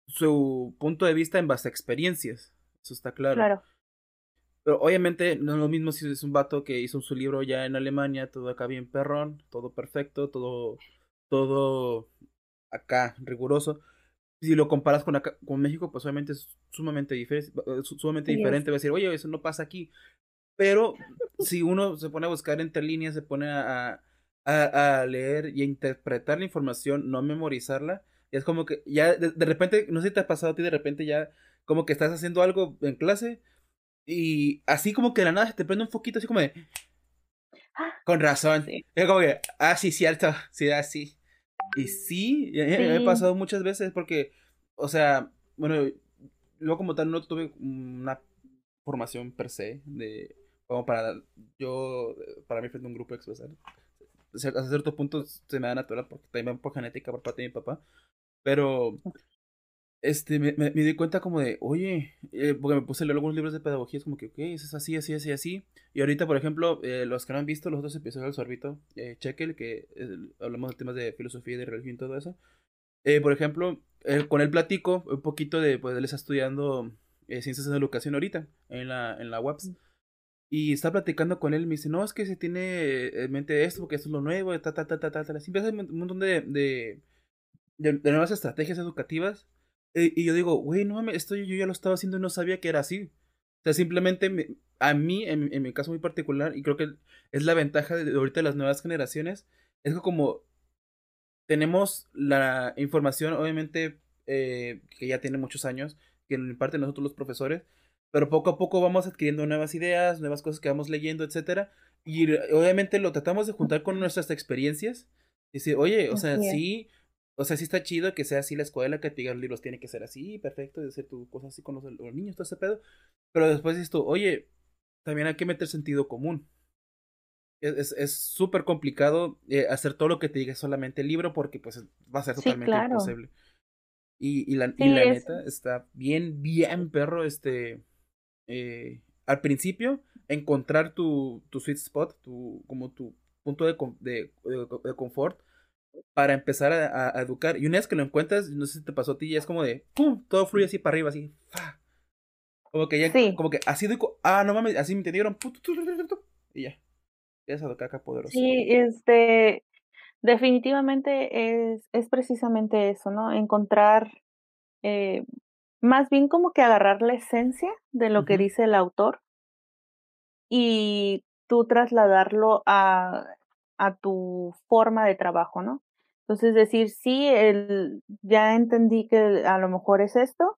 su punto de vista en base a experiencias, eso está claro. Claro. Pero obviamente no es lo mismo si es un vato que hizo su libro ya en Alemania, todo acá bien perrón, todo perfecto, todo, todo acá riguroso. Si lo comparas con acá, con México, pues obviamente es sumamente, difer- eh, su- sumamente Sí, diferente. Va a decir, oye, eso no pasa aquí. Pero si uno se pone a buscar entre líneas, se pone a, a, a leer y a interpretar la información, no memorizarla, es como que ya de, de repente, no sé si te ha pasado a ti, de repente ya como que estás haciendo algo en clase y así como que de la nada se te prende un foquito así como de... Ah, Con razón. sí. Es como que, ah, sí, cierto, sí, así. Y sí, y a mí me ha Sí. pasado muchas veces porque, o sea, bueno, yo como tal no tuve una formación per se de, como para, yo, para mí frente a un grupo expresar. Hasta cierto punto se me da natural porque también por genética por parte de mi papá. Pero, este, me, me, me di cuenta como de, oye, eh, porque me puse a leer algunos libros de pedagogía, es como que, ok, eso es así, así, así, así. Y ahorita, por ejemplo, eh, los que no han visto los otros episodios del Sorbito, eh, que hablamos de temas de filosofía y de religión y todo eso. Eh, por ejemplo, eh, con él platico un poquito de, pues él está estudiando eh, ciencias de educación ahorita, en la, en la UAPS. Y está platicando con él y me dice, no, es que se tiene en mente esto, porque esto es lo nuevo, ta, ta, ta, ta, ta, ta. Siempre hace un montón de, de, de, de nuevas estrategias educativas. Eh, y yo digo, güey, no mames, esto yo ya lo estaba haciendo y no sabía que era así. O sea, simplemente me- a mí, en, en mi caso muy particular, y creo que es la ventaja de, de ahorita de las nuevas generaciones, es que como tenemos la información, obviamente, eh, que ya tiene muchos años, que en parte nosotros los profesores, pero poco a poco vamos adquiriendo nuevas ideas, nuevas cosas que vamos leyendo, etcétera, y obviamente lo tratamos de juntar con nuestras experiencias, y decir, oye, o sea, es. sí, o sea, sí está chido que sea así la escuela, que te digan los libros tiene que ser así, perfecto, de hacer tu cosa así con los, los niños, todo ese pedo, pero después dices tú, oye, también hay que meter sentido común. Es- Es es súper complicado eh, hacer todo lo que te diga solamente el libro porque pues va a ser Sí, totalmente claro. imposible. Y, y la, y Sí, la es- neta está bien, bien perro, este, eh, al principio, encontrar tu, tu sweet spot, tu, como tu punto de, de, de- confort para empezar a, educar. Y una vez que lo encuentras, no sé si te pasó a ti, ya es como de, ¡pum! Todo fluye así para arriba, así. Como que ya, Sí. como que así de, co- ah, no mames, así me entendieron, y ya. Esa caca poderosa. Sí, este, definitivamente es, es precisamente eso, ¿no? Encontrar, eh, más bien como que agarrar la esencia de lo que dice el autor y tú trasladarlo a, a tu forma de trabajo, ¿no? Entonces decir, sí, el, ya entendí que a lo mejor es esto,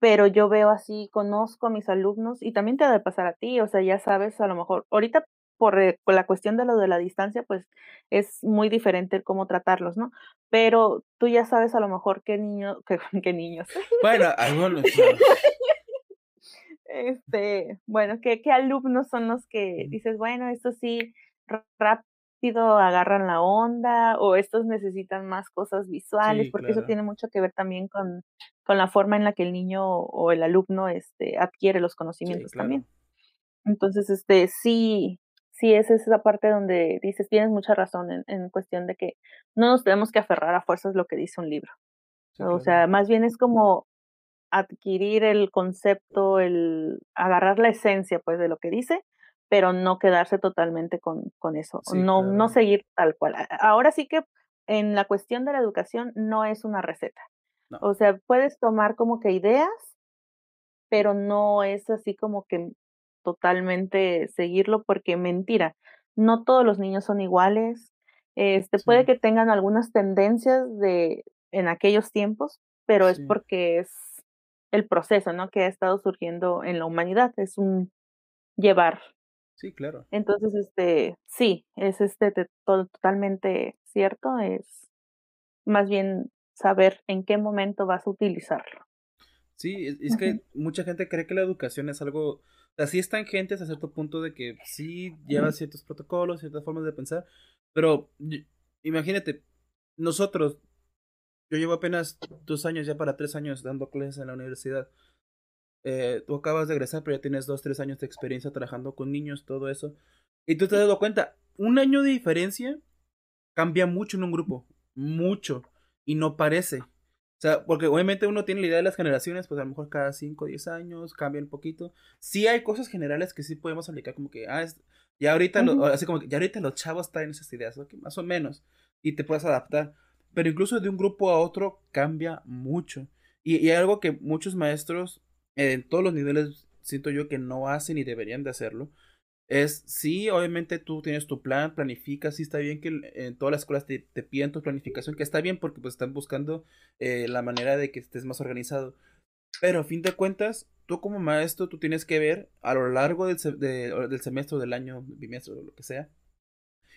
pero yo veo así, conozco a mis alumnos y también te ha de pasar a ti, o sea, ya sabes, a lo mejor, ahorita por, eh, por la cuestión de lo de la distancia, pues es muy diferente el cómo tratarlos, ¿no? Pero tú ya sabes a lo mejor qué niño, qué, qué niños, Bueno, algunos, este, bueno, qué, qué alumnos son los que dices, bueno, estos sí rápido agarran la onda o estos necesitan más cosas visuales, Sí, porque eso tiene mucho que ver también con, con la forma en la que el niño o el alumno este, adquiere los Sí, conocimientos claro. también. Entonces, este, sí, sí es esa parte donde dices, tienes mucha razón en, en cuestión de que no nos tenemos que aferrar a fuerzas lo que dice un libro. Sí, O claro. sea, más bien es como adquirir el concepto, el agarrar la esencia, pues, de lo que dice, pero no quedarse totalmente con, con eso, Sí, no, no seguir tal cual. Ahora sí que en la cuestión de la educación no es una receta. No. O sea, puedes tomar como que ideas, pero no es así como que totalmente seguirlo, porque mentira, no todos los niños son iguales. Este, puede que tengan algunas tendencias de en aquellos tiempos, pero es porque es el proceso, ¿no? Que ha estado surgiendo en la humanidad, es un llevar. sí, claro. Entonces, este, sí, es este te- to- totalmente cierto, es más bien saber en qué momento vas a utilizarlo. Sí, es, que mucha gente cree que la educación es algo, o sea, sí están gentes a cierto punto de que sí lleva ciertos protocolos, ciertas formas de pensar, pero imagínate, nosotros, yo llevo apenas dos años, ya para tres años dando clases en la universidad. Eh, tú acabas de egresar, pero ya tienes dos, tres años de experiencia trabajando con niños, todo eso. Y tú te has dado cuenta, un año de diferencia cambia mucho en un grupo, mucho, y no parece. O sea, porque obviamente uno tiene la idea de las generaciones, pues a lo mejor cada 5 o 10 años cambia un poquito. Sí hay cosas generales que sí podemos aplicar, como que, ah, es- ya ahorita, lo- así como que ya ahorita los chavos traen esas ideas, ¿ok? Más o menos, y te puedes adaptar. Pero incluso de un grupo a otro cambia mucho. Y, y algo que muchos maestros en todos los niveles siento yo que no hacen y deberían de hacerlo, es, sí, obviamente tú tienes tu plan, planificas, sí está bien que en todas las escuelas te, te piden tu planificación, que está bien porque pues están buscando eh, la manera de que estés más organizado. Pero a fin de cuentas, tú como maestro, tú tienes que ver a lo largo del, se- del semestre, del año, bimestre o lo que sea,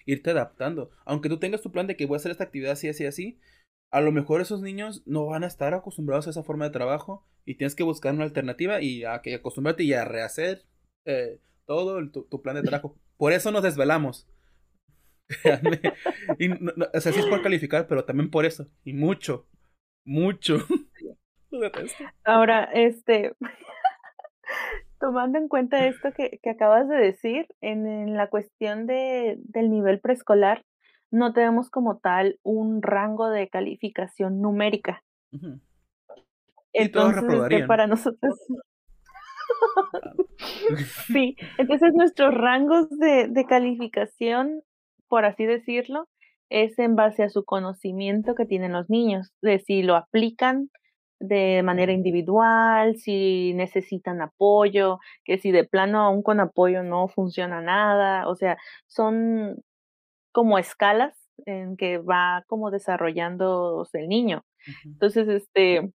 irte adaptando. Aunque tú tengas tu plan de que voy a hacer esta actividad así, así, así, a lo mejor esos niños no van a estar acostumbrados a esa forma de trabajo y tienes que buscar una alternativa y a que acostumbrarte y a rehacer eh, todo el- tu, tu plan de trabajo. Por eso nos desvelamos. Y no- no, o sea, sí es por calificar, pero también por eso. Y mucho, mucho. Ahora, este, tomando en cuenta esto que, que acabas de decir, en, en la cuestión de, del nivel preescolar, no tenemos como tal un rango de calificación numérica. Y todos Entonces, este, reprobarían. para nosotros, sí, entonces nuestros rangos de, de calificación, por así decirlo, es en base a su conocimiento que tienen los niños, de si lo aplican de manera individual, si necesitan apoyo, que si de plano aún con apoyo no funciona nada, o sea, son como escalas en que va como desarrollándose el niño. Entonces, este,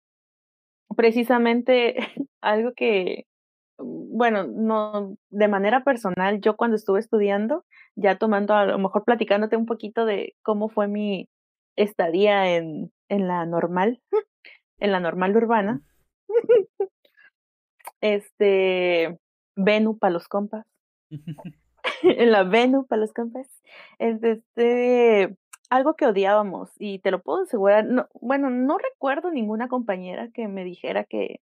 precisamente algo que, bueno, no, de manera personal, yo cuando estuve estudiando, ya tomando, a lo mejor platicándote un poquito de cómo fue mi estadía en, en la normal, en la normal urbana, este, Venu para los compas, en la Venu para los compas, es este, algo que odiábamos y te lo puedo asegurar, no, bueno, no recuerdo ninguna compañera que me dijera que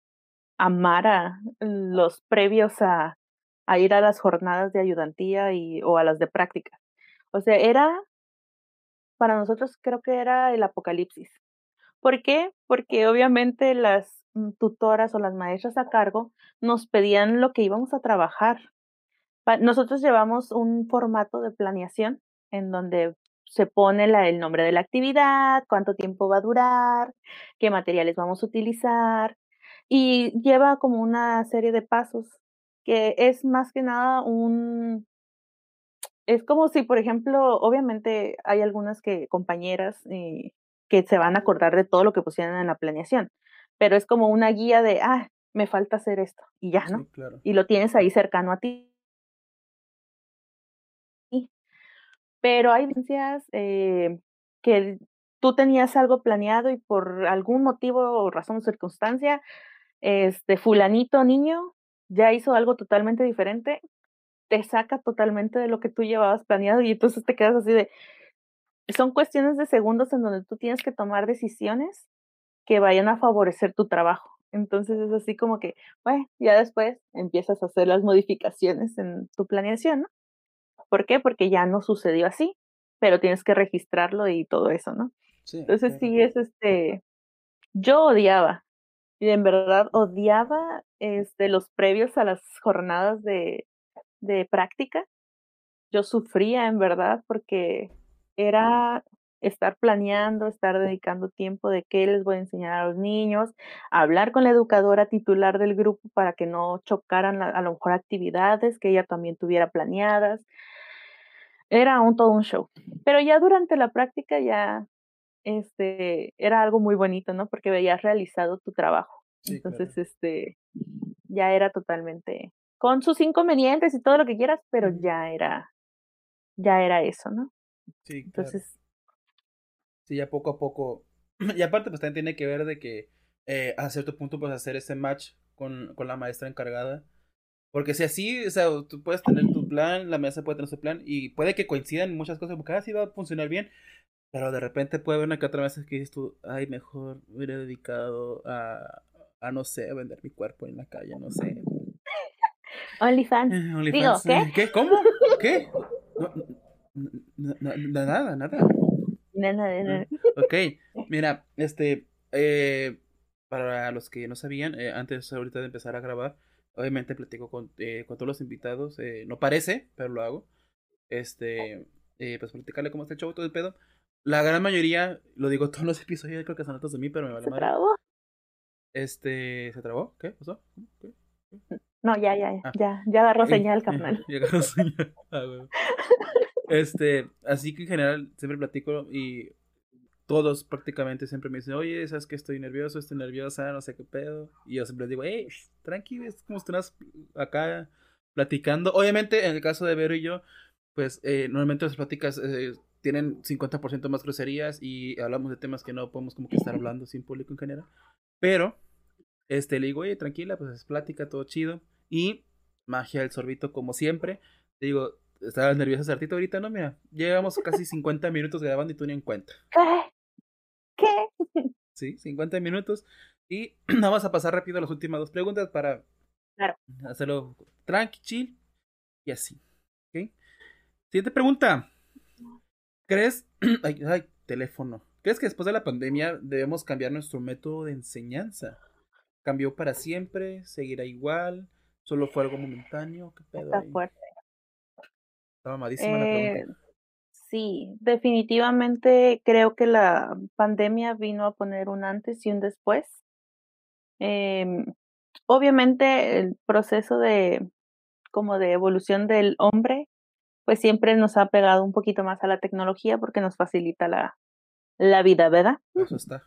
amara los previos a, a ir a las jornadas de ayudantía y, o a las de práctica. O sea, era, para nosotros creo que era el apocalipsis. ¿Por qué? Porque obviamente las tutoras o las maestras a cargo nos pedían lo que íbamos a trabajar. Nosotros llevamos un formato de planeación en donde se pone el nombre de la actividad, cuánto tiempo va a durar, qué materiales vamos a utilizar y lleva como una serie de pasos que es más que nada un... Es como si, por ejemplo, obviamente hay algunas que compañeras eh, que se van a acordar de todo lo que pusieron en la planeación, pero es como una guía de, ah, me falta hacer esto y ya, ¿no? Y lo tienes ahí cercano a ti. Pero hay veces eh, que tú tenías algo planeado y por algún motivo o razón o circunstancia, este fulanito niño ya hizo algo totalmente diferente, te saca totalmente de lo que tú llevabas planeado y entonces te quedas así de, son cuestiones de segundos en donde tú tienes que tomar decisiones que vayan a favorecer tu trabajo. Entonces es así como que, bueno, ya después empiezas a hacer las modificaciones en tu planeación, ¿no? ¿Por qué? Porque ya no sucedió así, pero tienes que registrarlo y todo eso, ¿no? Entonces sí es este, yo odiaba, y en verdad odiaba este, los previos a las jornadas de, de práctica. Yo sufría en verdad porque era estar planeando, estar dedicando tiempo de qué les voy a enseñar a los niños, hablar con la educadora titular del grupo para que no chocaran a lo mejor actividades que ella también tuviera planeadas, era un todo un show. Pero ya durante la práctica ya este era algo muy bonito, ¿no? Porque veías realizado tu trabajo. Entonces, este ya era totalmente con sus inconvenientes y todo lo que quieras, pero ya era ya era eso, ¿no? Sí, Entonces Sí, ya poco a poco y aparte pues también tiene que ver de que eh, a cierto punto pues hacer ese match con, con la maestra encargada porque si así, o sea, tú puedes tener tu plan, la mesa puede tener su plan y puede que coincidan muchas cosas, porque así ah, va a funcionar bien, pero de repente puede haber una que otra vez que dices tú, ay, mejor me hubiera dedicado a, a, no sé, a vender mi cuerpo en la calle, no sé. OnlyFans. Eh, Digo, ¿qué? Eh, ¿Qué? ¿Cómo? ¿Qué? nada, nada. Nada, nada. Ok, mira, este, eh, para los que no sabían, antes ahorita de empezar a grabar, Obviamente platico con, eh, con todos los invitados. Eh, no parece, pero lo hago. Este, eh, pues platicarle cómo está el show, todo el pedo. La gran mayoría, lo digo todos los episodios, creo que son otros de mí, pero me vale ¿Se trabó? Este, ¿se trabó? ¿Qué pasó? No, ya, ya, ah. ya, ya agarró señal, carnal. ya agarró señal. Ah, este, así que en general siempre platico y todos prácticamente siempre me dicen, oye, sabes que estoy nervioso, estoy nerviosa, no sé qué pedo. Y yo siempre les digo, hey, tranqui, es como estás acá platicando. Obviamente, en el caso de Vero y yo, pues eh, normalmente las pláticas eh, tienen 50% más groserías y hablamos de temas que no podemos como que estar hablando sin público en general. Pero, este, le digo, oye, tranquila, pues es plática, todo chido. Y magia del sorbito, como siempre. Te digo, estabas nerviosa Sartito ahorita, ¿no? Mira, llevamos casi 50 minutos grabando y tú ni en cuenta. ¿Qué? Sí, 50 minutos. Y vamos a pasar rápido a las últimas dos preguntas para hacerlo tranqui, chill y así. ¿Ok? Siguiente pregunta. ¿Crees? Ay, ay, teléfono. ¿Crees que después de la pandemia debemos cambiar nuestro método de enseñanza? ¿Cambió para siempre? ¿Seguirá igual? ¿Solo fue algo momentáneo? ¿Qué pedo? Está fuerte. Está mamadísima la pregunta. Eh, Sí, definitivamente creo que la pandemia vino a poner un antes y un después. Em, obviamente el proceso de como de evolución del hombre, pues siempre nos ha pegado un poquito más a la tecnología porque nos facilita la, la vida, ¿verdad? Eso está.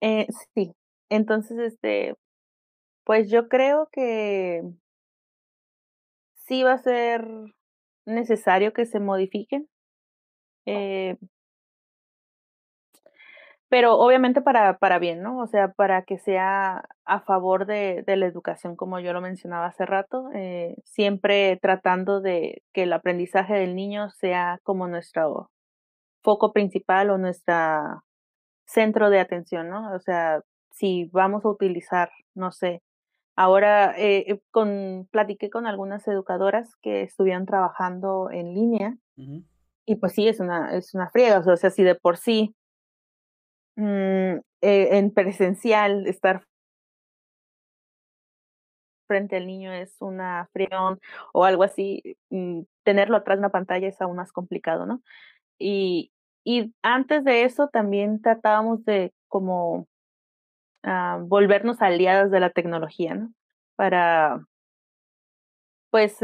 Eh, sí, entonces, este, pues yo creo que sí va a ser necesario que se modifiquen eh, pero obviamente para, para bien, ¿no? O sea, para que sea a favor de, de la educación, como yo lo mencionaba hace rato, eh, siempre tratando de que el aprendizaje del niño sea como nuestro foco principal o nuestro centro de atención, ¿no? O sea, si vamos a utilizar, no sé, ahora eh, con, platiqué con algunas educadoras que estuvieron trabajando en línea. Y pues sí, es una, es una friega, o sea, si de por sí mm, eh, en presencial estar frente al niño es una frión o algo así, mm, tenerlo atrás de una pantalla es aún más complicado, ¿no? Y, y antes de eso también tratábamos de como ah, volvernos aliadas de la tecnología, ¿no? Para, pues,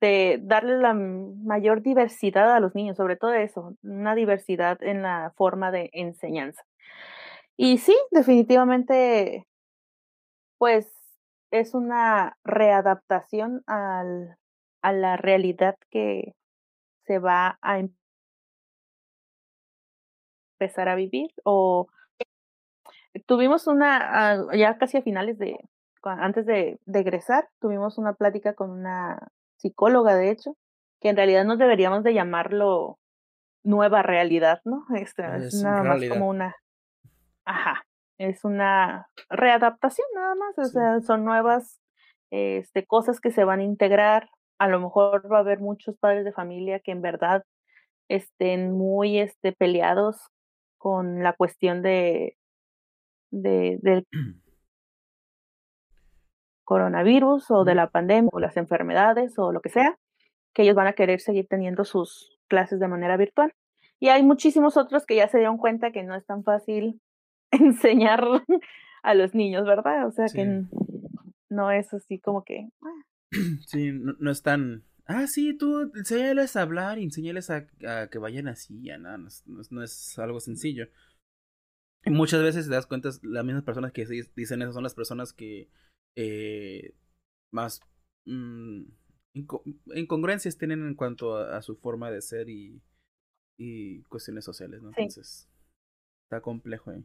este, darle la mayor diversidad a los niños, sobre todo eso, una diversidad en la forma de enseñanza. Y sí, definitivamente, pues es una readaptación al, a la realidad que se va a empezar a vivir o tuvimos una, ah, ya casi a finales de, antes de, de egresar, tuvimos una plática con una psicóloga, de hecho, que en realidad no deberíamos de llamarlo nueva realidad, ¿no? Este, es, Es nada más como una, ajá, es una readaptación nada más, o Sí. sea, son nuevas este, cosas que se van a integrar. A lo mejor va a haber muchos padres de familia que en verdad estén muy este, peleados con la cuestión de, de, del coronavirus o de la pandemia o las enfermedades o lo que sea, que ellos van a querer seguir teniendo sus clases de manera virtual. Y hay muchísimos otros que ya se dieron cuenta que no es tan fácil enseñar a los niños, ¿verdad? O sea que Sí. no es así como que, ah, Sí, no, no es tan. Ah, sí, tú enséñales a hablar y enséñales a, a que vayan así, ya nada, no, no no es algo sencillo. Y muchas veces te das cuenta, las mismas personas que di- dicen eso son las personas que eh, más mm, inco- incongruencias tienen en cuanto a, a su forma de ser y, y cuestiones sociales, ¿no? Sí. Entonces, está complejo ahí.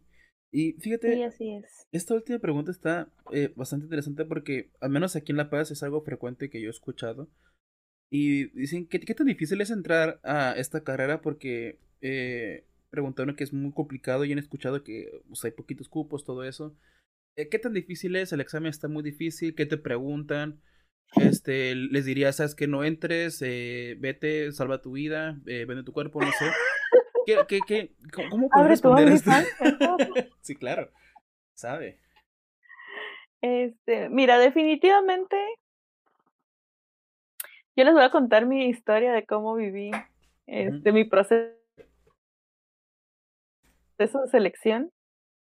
Y sí, fíjate, así es. esta última pregunta está eh, bastante interesante porque, al menos aquí en La Paz, es algo frecuente que yo he escuchado. Y dicen que qué tan difícil es entrar a esta carrera porque eh, preguntaron que es muy complicado y han escuchado que pues, hay poquitos cupos, todo eso. Eh, ¿Qué tan difícil es? El examen está muy difícil. ¿Qué te preguntan? Este, les diría, sabes que no entres, eh, vete, salva tu vida, eh, vende tu cuerpo, no sé. ¿Qué, qué, qué, cómo, tu responder esto? Sí, claro. Sabe. Este, mira, definitivamente yo les voy a contar mi historia de cómo viví este, mi proceso de selección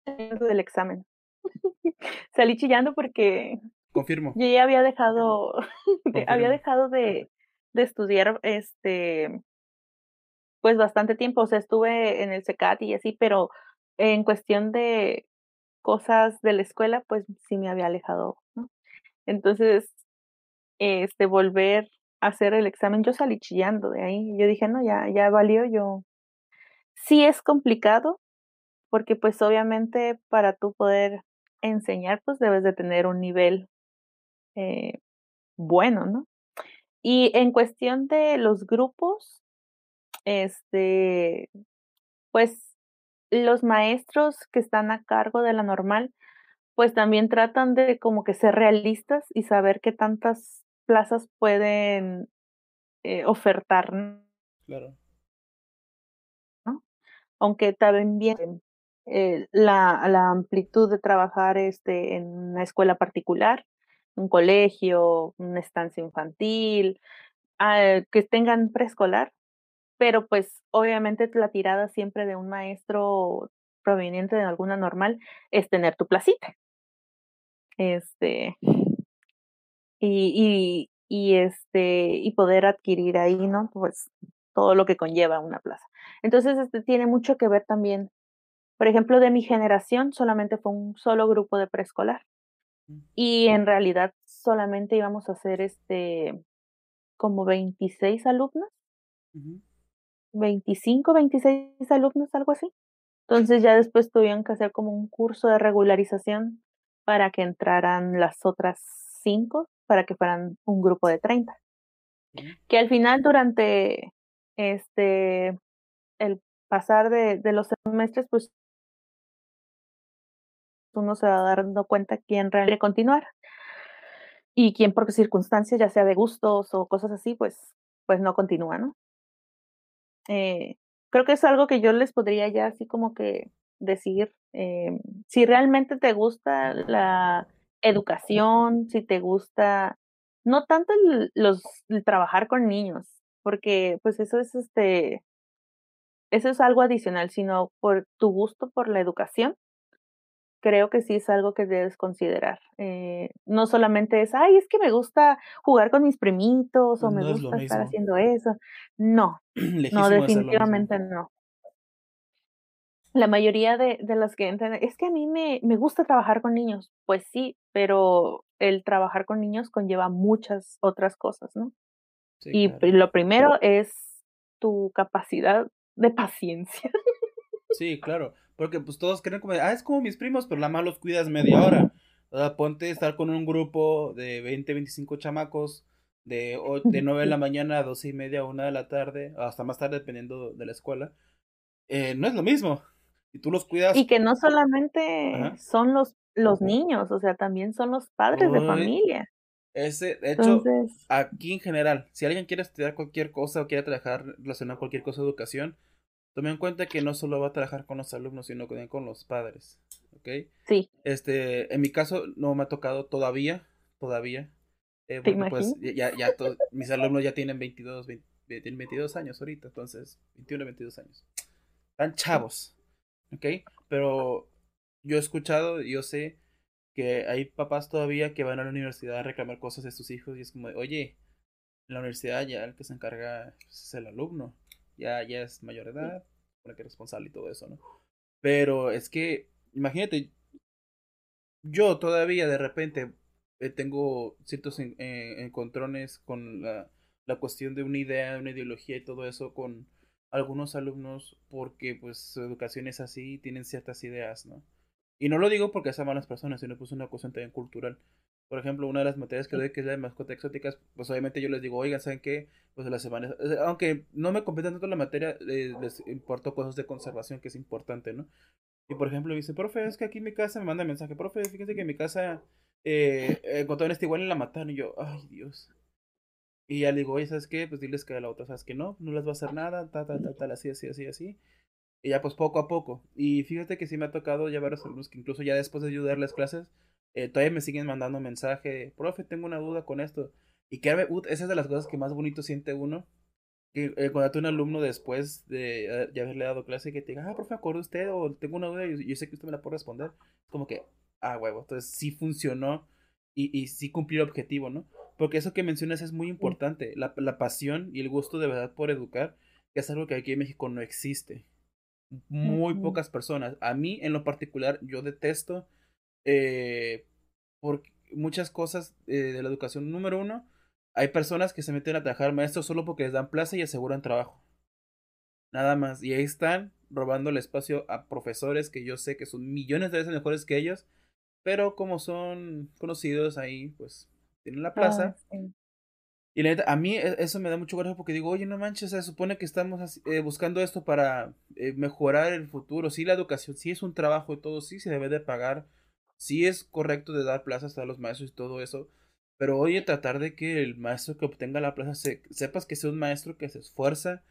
del examen. Salí chillando porque Confirmo. yo ya había dejado, de- había dejado de, de estudiar este pues bastante tiempo. O sea, estuve en el CECAT y así, pero en cuestión de cosas de la escuela, pues sí me había alejado, ¿no? Entonces, este, volver a hacer el examen, yo salí chillando de ahí. Yo dije, no, ya, ya valió, yo. Sí es complicado, porque pues obviamente para tú poder enseñar, pues debes de tener un nivel eh, bueno, ¿no? Y en cuestión de los grupos, este, pues los maestros que están a cargo de la normal, pues también tratan de como que ser realistas y saber qué tantas plazas pueden eh, ofertar, ¿no? Claro. aunque también bien eh, la, la amplitud de trabajar este, en una escuela particular, un colegio, una estancia infantil, ah, que tengan preescolar, pero pues obviamente la tirada siempre de un maestro proveniente de alguna normal es tener tu placita. Este, y, y, y este, y poder adquirir ahí, ¿no? Pues todo lo que conlleva una plaza. Entonces, este tiene mucho que ver también. Por ejemplo, de mi generación solamente fue un solo grupo de preescolar. Mm. Y en realidad solamente íbamos a hacer este como 26 alumnos, Ujú. 25, 26 alumnos, algo así. Entonces ya después tuvieron que hacer como un curso de regularización para que entraran las otras cinco, para que fueran un grupo de 30. Ujú. Que al final durante este el pasar de, de los semestres, pues uno se va dando cuenta quién realmente continuar y quién por circunstancias, ya sea de gustos o cosas así, pues, pues no continúa, ¿no? Eh, creo que es algo que yo les podría ya así como que decir, eh, si realmente te gusta la educación, si te gusta, no tanto el, los, el trabajar con niños, porque pues eso es este, eso es algo adicional, sino por tu gusto por la educación, creo que sí es algo que debes considerar. Eh, no solamente es, ay, es que me gusta jugar con mis primitos o me es gusta estar haciendo eso. No, no, definitivamente no. La mayoría de, de las que entran, es que a mí me, me gusta trabajar con niños. Pues sí, pero el trabajar con niños conlleva muchas otras cosas, ¿no? Sí, Y claro. lo primero es tu capacidad de paciencia. Sí, claro. Porque pues todos creen como, de, ah, es como mis primos, pero la más los cuidas media hora. O sea, ponte a estar con un grupo de 20, 25 chamacos de, de 9 de la mañana a 12 y media, 1 de la tarde, hasta más tarde dependiendo de la escuela. Eh, no es lo mismo. Y tú los cuidas. Y que no solamente Ajá. son los, los niños, o sea, también son los padres de Uy, familia. Ese, de hecho, Entonces, aquí en general, si alguien quiere estudiar cualquier cosa o quiere trabajar relacionado a cualquier cosa de educación, tome en cuenta que no solo va a trabajar con los alumnos, sino también con los padres. ¿Ok? sí, Este, en mi caso no me ha tocado todavía, todavía. eh, ¿Te porque pues ya, ya mis alumnos ya tienen 22, 20 tienen 22 años ahorita, entonces 21, 22 años. Están chavos, ¿ok? Pero yo he escuchado, yo sé que hay papás todavía que van a la universidad a reclamar cosas de sus hijos y es como, de, oye, en la universidad ya el que se encarga pues, es el alumno, ya, ya es mayor de edad, supone que es responsable y todo eso, ¿no? Pero es que, imagínate, yo todavía de repente eh, tengo ciertos en- eh, encontrones con la, la cuestión de una idea, una ideología y todo eso con algunos alumnos porque pues su educación es así, tienen ciertas ideas, ¿no? Y no lo digo porque sean malas personas, sino pues una cuestión también cultural. Por ejemplo, una de las materias que doy, que es la de mascotas exóticas, pues obviamente yo les digo, oigan, ¿saben qué? Pues las semanas, aunque no me competen tanto la materia, eh, les importo cosas de conservación, que es importante, ¿no? Y por ejemplo, me dice, profe, es que aquí en mi casa me manda mensaje, profe, fíjese que en mi casa eh, encontraron este igual y la mataron. Y yo, ay, Dios. Y ya le digo, oye, ¿sabes qué? Pues diles que a la otra, ¿sabes que no? No les va a hacer nada, tal, tal, tal, tal, así, así, así, así. Y ya pues poco a poco. Y fíjate que sí me ha tocado ya varios alumnos que incluso ya después de ayudarles clases, eh, todavía me siguen mandando mensaje, profe, tengo una duda con esto. Y que esa es de las cosas que más bonito siente uno. Que eh, cuando tú un alumno después de, eh, de haberle dado clase que te diga, ah, profe, ¿acuerda usted? O tengo una duda y yo sé que usted me la puede responder. Es como que, ah, huevo, entonces sí funcionó y, y sí cumplió el objetivo, ¿no? Porque eso que mencionas es muy importante, la, la pasión y el gusto de verdad por educar, que es algo que aquí en México no existe muy pocas personas. A mí, en lo particular, yo detesto eh, por muchas cosas eh, de la educación. Número uno, hay personas que se meten a trabajar maestros solo porque les dan plaza y aseguran trabajo. Nada más. Y ahí están robando el espacio a profesores que yo sé que son millones de veces mejores que ellos. Pero como son conocidos ahí, pues tienen la plaza. Ah, sí. Y la neta, a mí e- eso me da mucho coraje porque digo, oye, no manches, se supone que estamos así- eh, buscando esto para eh, mejorar el futuro. Sí, la educación, sí es un trabajo y todo, sí se debe de pagar. Sí es correcto de dar plazas a los maestros y todo eso. Pero oye, tratar de que el maestro que obtenga la plaza se- sepas que sea un maestro que se esfuerza,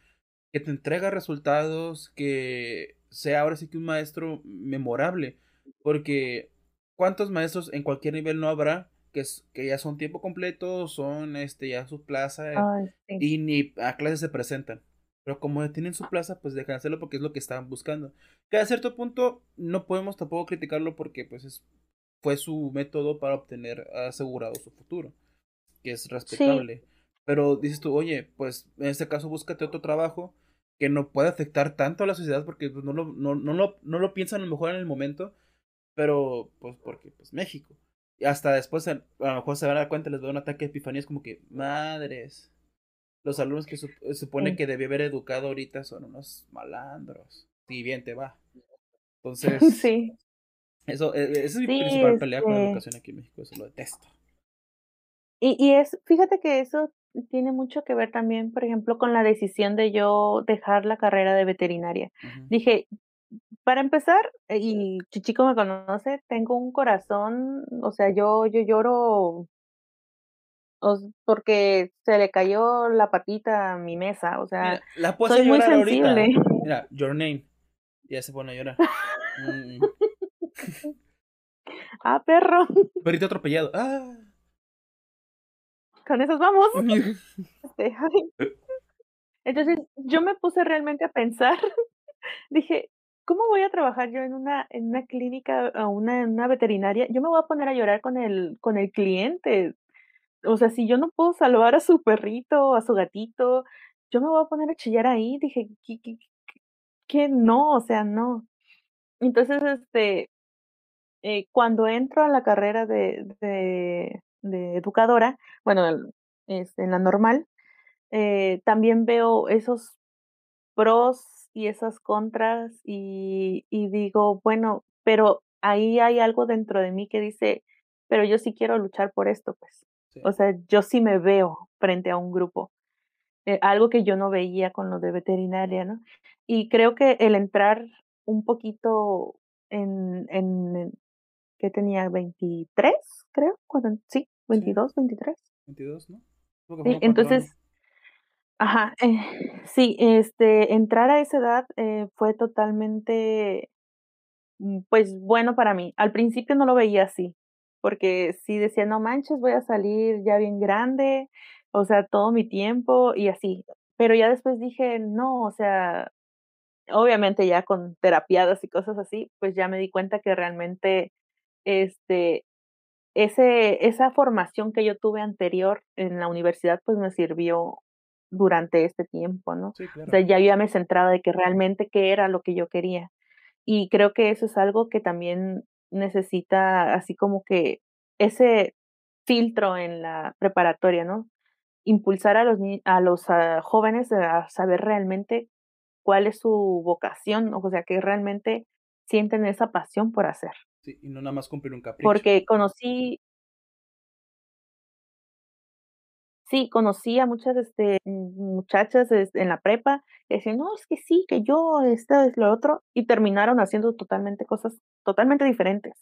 que te entrega resultados, que sea ahora sí que un maestro memorable. Porque ¿cuántos maestros en cualquier nivel no habrá que, es- que ya son tiempo completo, son este ya su plaza Ay, sí. y ni a clases se presentan? Pero como tienen su plaza, pues dejan de hacerlo porque es lo que estaban buscando. Que a cierto punto no podemos tampoco criticarlo porque pues es, fue su método para obtener asegurado su futuro, que es respetable. Pero dices tú, oye, pues en este caso búscate otro trabajo que no pueda afectar tanto a la sociedad porque pues, no, lo, no, no, lo, no lo piensan a lo mejor en el momento, pero pues porque pues México. Y hasta después a, a lo mejor se van a dar cuenta, les da un ataque de epifanía, es como que, madres, los alumnos que supone que debí haber educado ahorita son unos malandros. Si bien te va. Entonces, Sí, eso, eh, esa es mi Sí, principal pelea con la este- educación aquí en México, eso lo detesto. y, y es, fíjate que eso tiene mucho que ver también, por ejemplo, con la decisión de yo dejar la carrera de veterinaria. Dije, para empezar, eh, y Chichico me conoce, tengo un corazón, o sea, yo, yo lloro o porque se le cayó la patita a mi mesa, o sea, Mira, la puedes soy muy llorar ahorita. sensible. Mira, your name. Ya se pone a llorar. Mm, ah, perro, Perrito atropellado. Ah. con esos vamos. Este. Entonces yo me puse realmente a pensar, dije, ¿cómo voy a trabajar yo en una, en una clínica o una, en una veterinaria? Yo me voy a poner a llorar con el, con el cliente. O sea, si yo no puedo salvar a su perrito a su gatito, yo me voy a poner a chillar ahí. Dije, ¿qué, qué, qué- no? O sea, no. Entonces, este, eh, cuando entro a la carrera de, de, educadora, bueno, este, en la normal, eh, también veo esos pros y esas contras y digo, bueno, pero ahí hay algo dentro de mí que dice, pero yo sí quiero luchar por esto, pues. Sí. O sea, yo sí me veo frente a un grupo, eh, algo que yo no veía con lo de veterinaria, ¿no? Y creo que el entrar un poquito en, en, ¿qué tenía? 23, creo, cuando, sí, 22, 23. 22, ¿no? Que Sí, cuatro entonces, años. ajá, eh, sí, este, entrar a esa edad eh, fue totalmente, mm, pues, bueno para mí. Al principio no lo veía así, porque sí decía, no manches, voy a salir ya bien grande, o sea, todo mi tiempo y así. Pero ya después dije, no, o sea, obviamente ya con terapiadas y cosas así, pues ya me di cuenta que realmente, este, ese, esa formación que yo tuve anterior en la universidad, pues me sirvió durante este tiempo, ¿no? Sí, O sea, ya yo ya me centraba de que realmente qué era lo que yo quería. Y creo que eso es algo que también necesita así como que ese filtro en la preparatoria, ¿no? Impulsar a los, a los ah, jóvenes a saber realmente cuál es su vocación, o sea, que realmente sienten esa pasión por hacer. Sí, y no nada más cumplir un capricho. Porque conocí, sí, conocí a muchas este, mm, muchachas en la prepa que decían, no, es que sí, que yo, esto es lo otro, y terminaron haciendo totalmente cosas totalmente diferentes.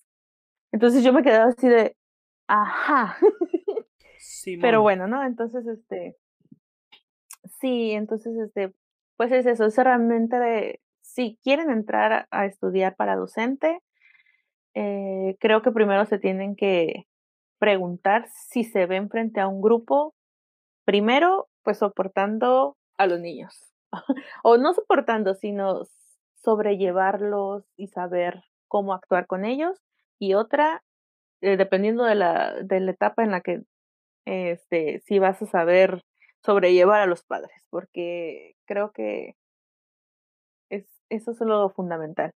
Entonces yo me quedaba así de, ajá, pero bueno, ¿no? Entonces, este, sí, entonces, este, pues es eso, es realmente de, si quieren entrar a, a estudiar para docente, eh, creo que primero se tienen que preguntar si se ven frente a un grupo, primero, pues soportando a los niños, o no soportando, sino sobrellevarlos y saber cómo actuar con ellos, y otra, eh, dependiendo de la, de la etapa en la que, este, si vas a saber sobrellevar a los padres, porque creo que es, eso es lo fundamental.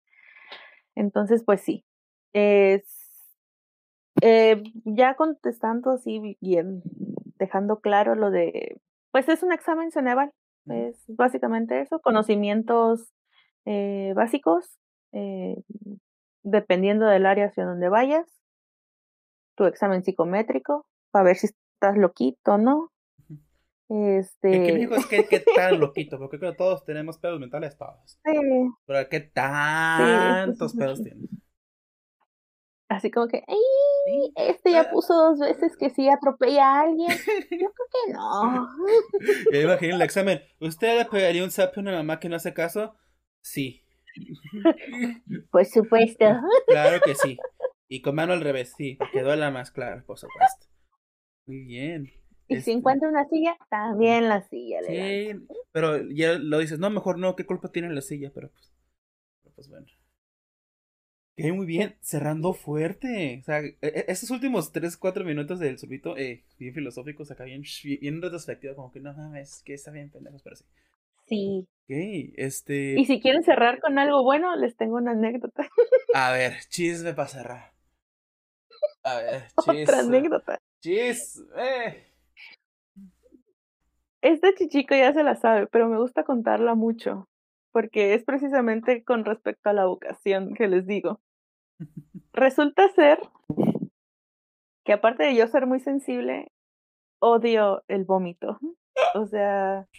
Entonces, pues sí, es, eh, ya contestando así bien, dejando claro lo de, pues es un examen Ceneval, es básicamente eso, conocimientos eh, básicos, eh, dependiendo del área hacia donde vayas, tu examen psicométrico, para ver si estás loquito o no. Este, es que, que tan loquito, porque creo que todos tenemos pedos mentales, todos. sí, Pero ¿qué sí, tantos entonces, pedos tienes? Así como que, ¡ay! Este ya puso dos veces que sí atropella a alguien. Yo creo que no. Ya imagino el examen. ¿Usted le pegaría un zape a una mamá que no hace caso? Sí. Por supuesto. Claro que sí. Y con mano al revés, sí. Que duela más, claro, por supuesto. Muy bien. Y si Este, encuentra una silla, también la silla le dan. Sí, pero ya lo dices, no, mejor no, ¿qué culpa tiene la silla? Pero pues, pero pues bueno. Que muy bien, cerrando fuerte. O sea, e- e- esos últimos 3, 4 minutos del subito, eh, bien filosóficos, acá bien, bien, retrospectiva, como que no mames, que está bien pendejos, pero sí. Sí. Ok, este. Y si quieren cerrar con algo bueno, les tengo una anécdota. A ver, chisme para cerrar. A ver, Otra chisme. anécdota. Chisme. Esta chichico ya se la sabe, pero me gusta contarla mucho. Porque es precisamente con respecto a la vocación que les digo. Resulta ser que aparte de yo ser muy sensible, odio el vómito. O sea,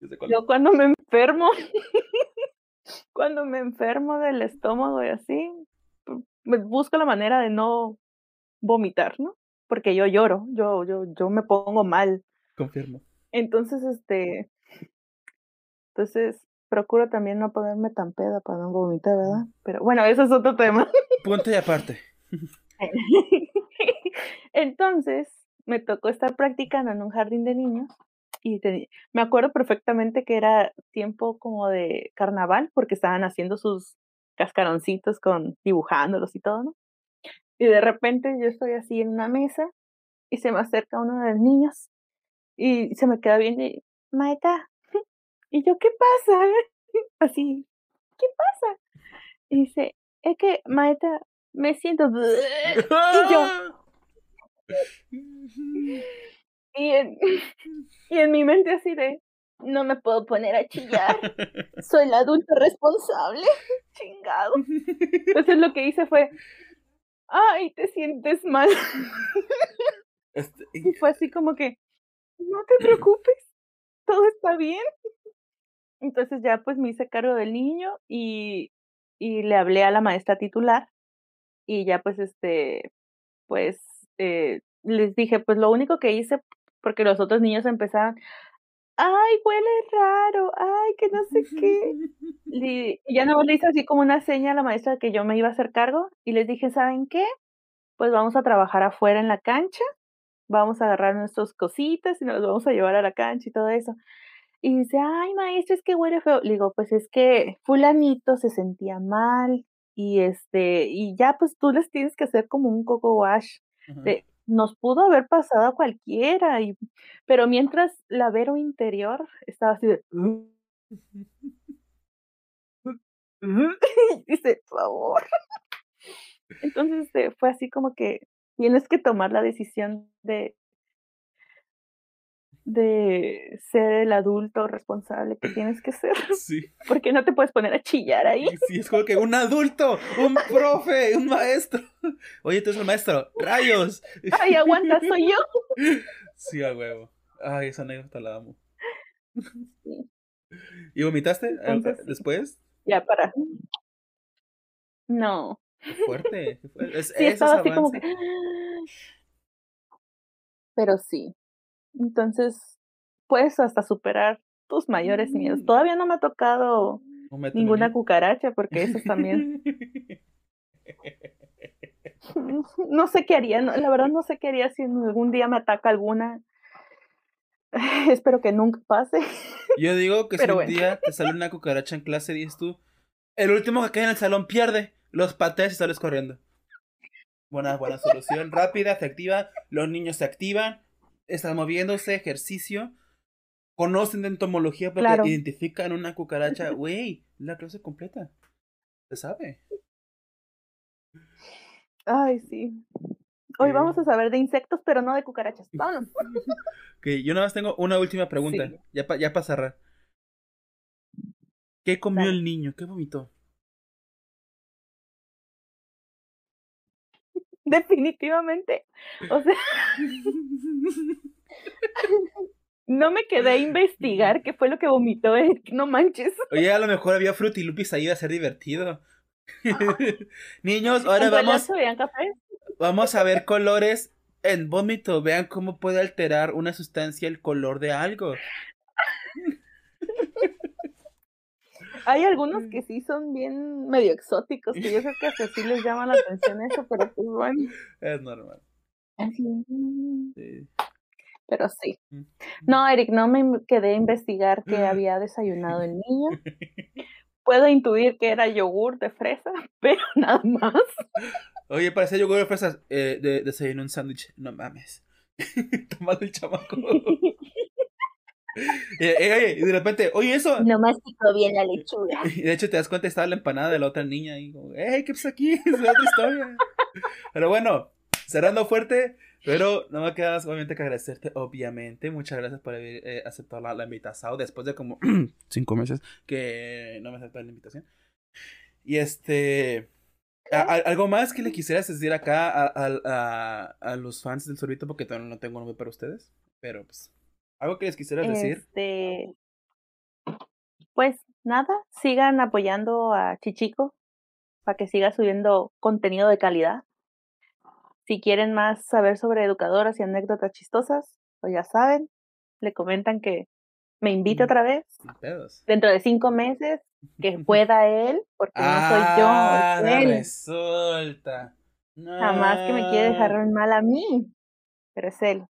Yo cuando me enfermo, cuando me enfermo del estómago y así, busco la manera de no vomitar, ¿no? Porque yo lloro, yo, yo, yo me pongo mal. Confirmo. Entonces, este, entonces procuro también no ponerme tan peda para no vomitar, ¿verdad? Pero bueno, eso es otro tema. Punto y aparte. Entonces, me tocó estar practicando en un jardín de niños y te- me acuerdo perfectamente que era tiempo como de carnaval porque estaban haciendo sus cascaroncitos con dibujándolos y todo, ¿no? Y de repente yo estoy así en una mesa y se me acerca uno de los niños y se me queda viendo y, Maeta, y yo, ¿qué pasa? Así, ¿qué pasa? Y dice, es que, Maeta, me siento... Y yo, y en, y en mi mente así de, no me puedo poner a chillar, soy el adulto responsable, chingado. Entonces lo que hice fue, ay, te sientes mal. Este, Y fue así como que, no te preocupes, todo está bien. Entonces ya pues me hice cargo del niño y, y le hablé a la maestra titular y ya pues este, pues eh, les dije, pues lo único que hice, porque los otros niños empezaron, ay, huele raro, ay, que no sé qué. Y y ya no le hice así como una seña a la maestra de que yo me iba a hacer cargo y les dije, ¿saben qué? Pues vamos a trabajar afuera en la cancha, vamos a agarrar nuestras cositas y nos vamos a llevar a la cancha y todo eso. Y dice, ay, maestra, es que huele feo. Le digo, pues es que fulanito se sentía mal y este, y ya pues tú les tienes que hacer como un coco wash. De- nos pudo haber pasado a cualquiera, y, pero mientras la Vero interior estaba así de... Dice, por favor. Entonces este, fue así como que tienes que tomar la decisión de, de ser el adulto responsable que tienes que ser, Sí, porque no te puedes poner a chillar ahí. sí, es como que un adulto, un profe, un maestro. Oye, tú eres el maestro, rayos. Ay, aguanta, soy yo. Sí, a huevo. Ay, esa anécdota la amo. Sí. ¿Y vomitaste eh, Entonces, después? Ya para. No. Qué fuerte. Es, Sí, estaba como que. avance. Pero sí. Entonces, puedes hasta superar tus mayores miedos. Mm. Todavía no me ha tocado ninguna cucaracha, porque esos también. No sé qué haría, no, la verdad no sé qué haría si algún día me ataca alguna. Espero que nunca pase. Yo digo que si bueno. un día te sale una cucaracha en clase, dices tú, el último que quede en el salón pierde, los pateas y sales corriendo. Buena, buena solución, rápida, efectiva, los niños se activan, están moviéndose, ejercicio, conocen de entomología porque Claro. identifican una cucaracha, güey, la clase completa, se sabe. Ay, sí. Hoy vamos a saber de insectos, pero no de cucarachas. Vámonos. Ok, yo nada más tengo una última pregunta, Sí. ya para ya pa cerrar. ¿Qué comió Dale. el niño? ¿Qué vomitó? Definitivamente. O sea, no me quedé a investigar qué fue lo que vomitó. eh, No manches. Oye, a lo mejor había frutilupis ahí, iba a ser divertido. Niños, ahora ¿En realidad vamos, vamos a ver colores en vómito. Vean cómo puede alterar una sustancia el color de algo. Hay algunos que sí son bien medio exóticos, que yo creo que hasta sí les llama la atención eso, pero pues bueno. Es normal. Así, mm, sí. Pero sí. Mm. No, Eric, no me quedé a investigar qué había desayunado el niño. Puedo intuir que era yogur de fresa, pero nada más. Oye, parecía yogur de fresas. Eh, de, desayuné un sándwich. No mames. Tomando el chamaco. Oye, y de repente, oye, eso. No masticó bien la lechuga. Y de hecho te das cuenta estaba la empanada de la otra niña y como, ¡Ey, qué pasa aquí! Es otra historia. Pero bueno, cerrando fuerte, pero no me queda más obviamente que agradecerte, obviamente. Muchas gracias por haber eh, aceptado la, la invitación después de como cinco meses que no me aceptó la invitación. Y este... a- a- ¿Algo más que le quisieras decir acá a- a los fans del sorbito? Porque todavía no tengo nombre para ustedes. Pero pues, ¿algo que les quisieras decir? Este, pues nada, sigan apoyando a Chichico para que siga subiendo contenido de calidad. Si quieren más saber sobre educadoras y anécdotas chistosas, pues ya saben, le comentan que me invite otra vez pedos. dentro de cinco meses, que pueda él, porque no soy yo, Ah, él. resulta. Jamás que me quiere dejar mal a mí. Pero es él.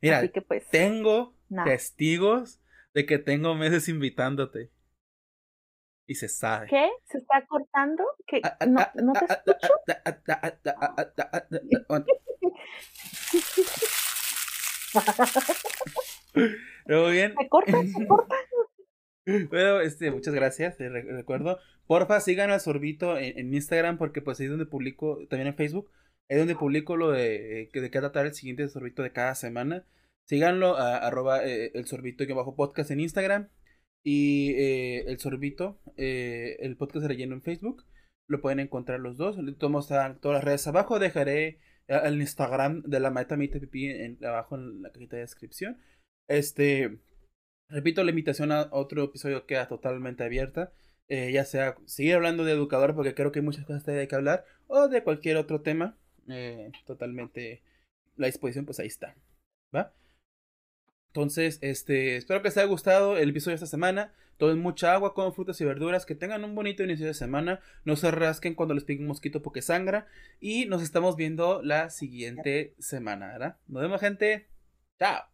Mira, pues, tengo testigos de que tengo meses invitándote. Y se sabe. ¿Qué? ¿Se está cortando? ¿Qué? ¿No, ¿No te escucho? Luego bien. Se corta, se corta. Bueno, este, muchas gracias, Te recuerdo. Porfa, sigan a Sorbito en, en Instagram porque pues ahí es donde publico, también en Facebook, es donde publico lo de, eh, que de qué tratar el siguiente Sorbito de cada semana. Síganlo a arroba eh, el Sorbito que bajo podcast en Instagram y eh, el Sorbito, eh, el podcast de relleno en Facebook. Lo pueden encontrar los dos. Están todas las redes abajo. Dejaré el Instagram de la maeta Mita Pipí en, abajo en la cajita de descripción. Este, Repito, la invitación a otro episodio queda totalmente abierta. eh, ya sea seguir hablando de educador, porque creo que hay muchas cosas de que hablar, o de cualquier otro tema. Eh, totalmente la disposición, pues ahí está. ¿Va? Entonces, este, espero que les haya gustado el episodio de esta semana. Tomen mucha agua, coman frutas y verduras, que tengan un bonito inicio de semana. No se rasquen cuando les pique un mosquito porque sangra. Y nos estamos viendo la siguiente semana, ¿verdad? Nos vemos, gente. Chao.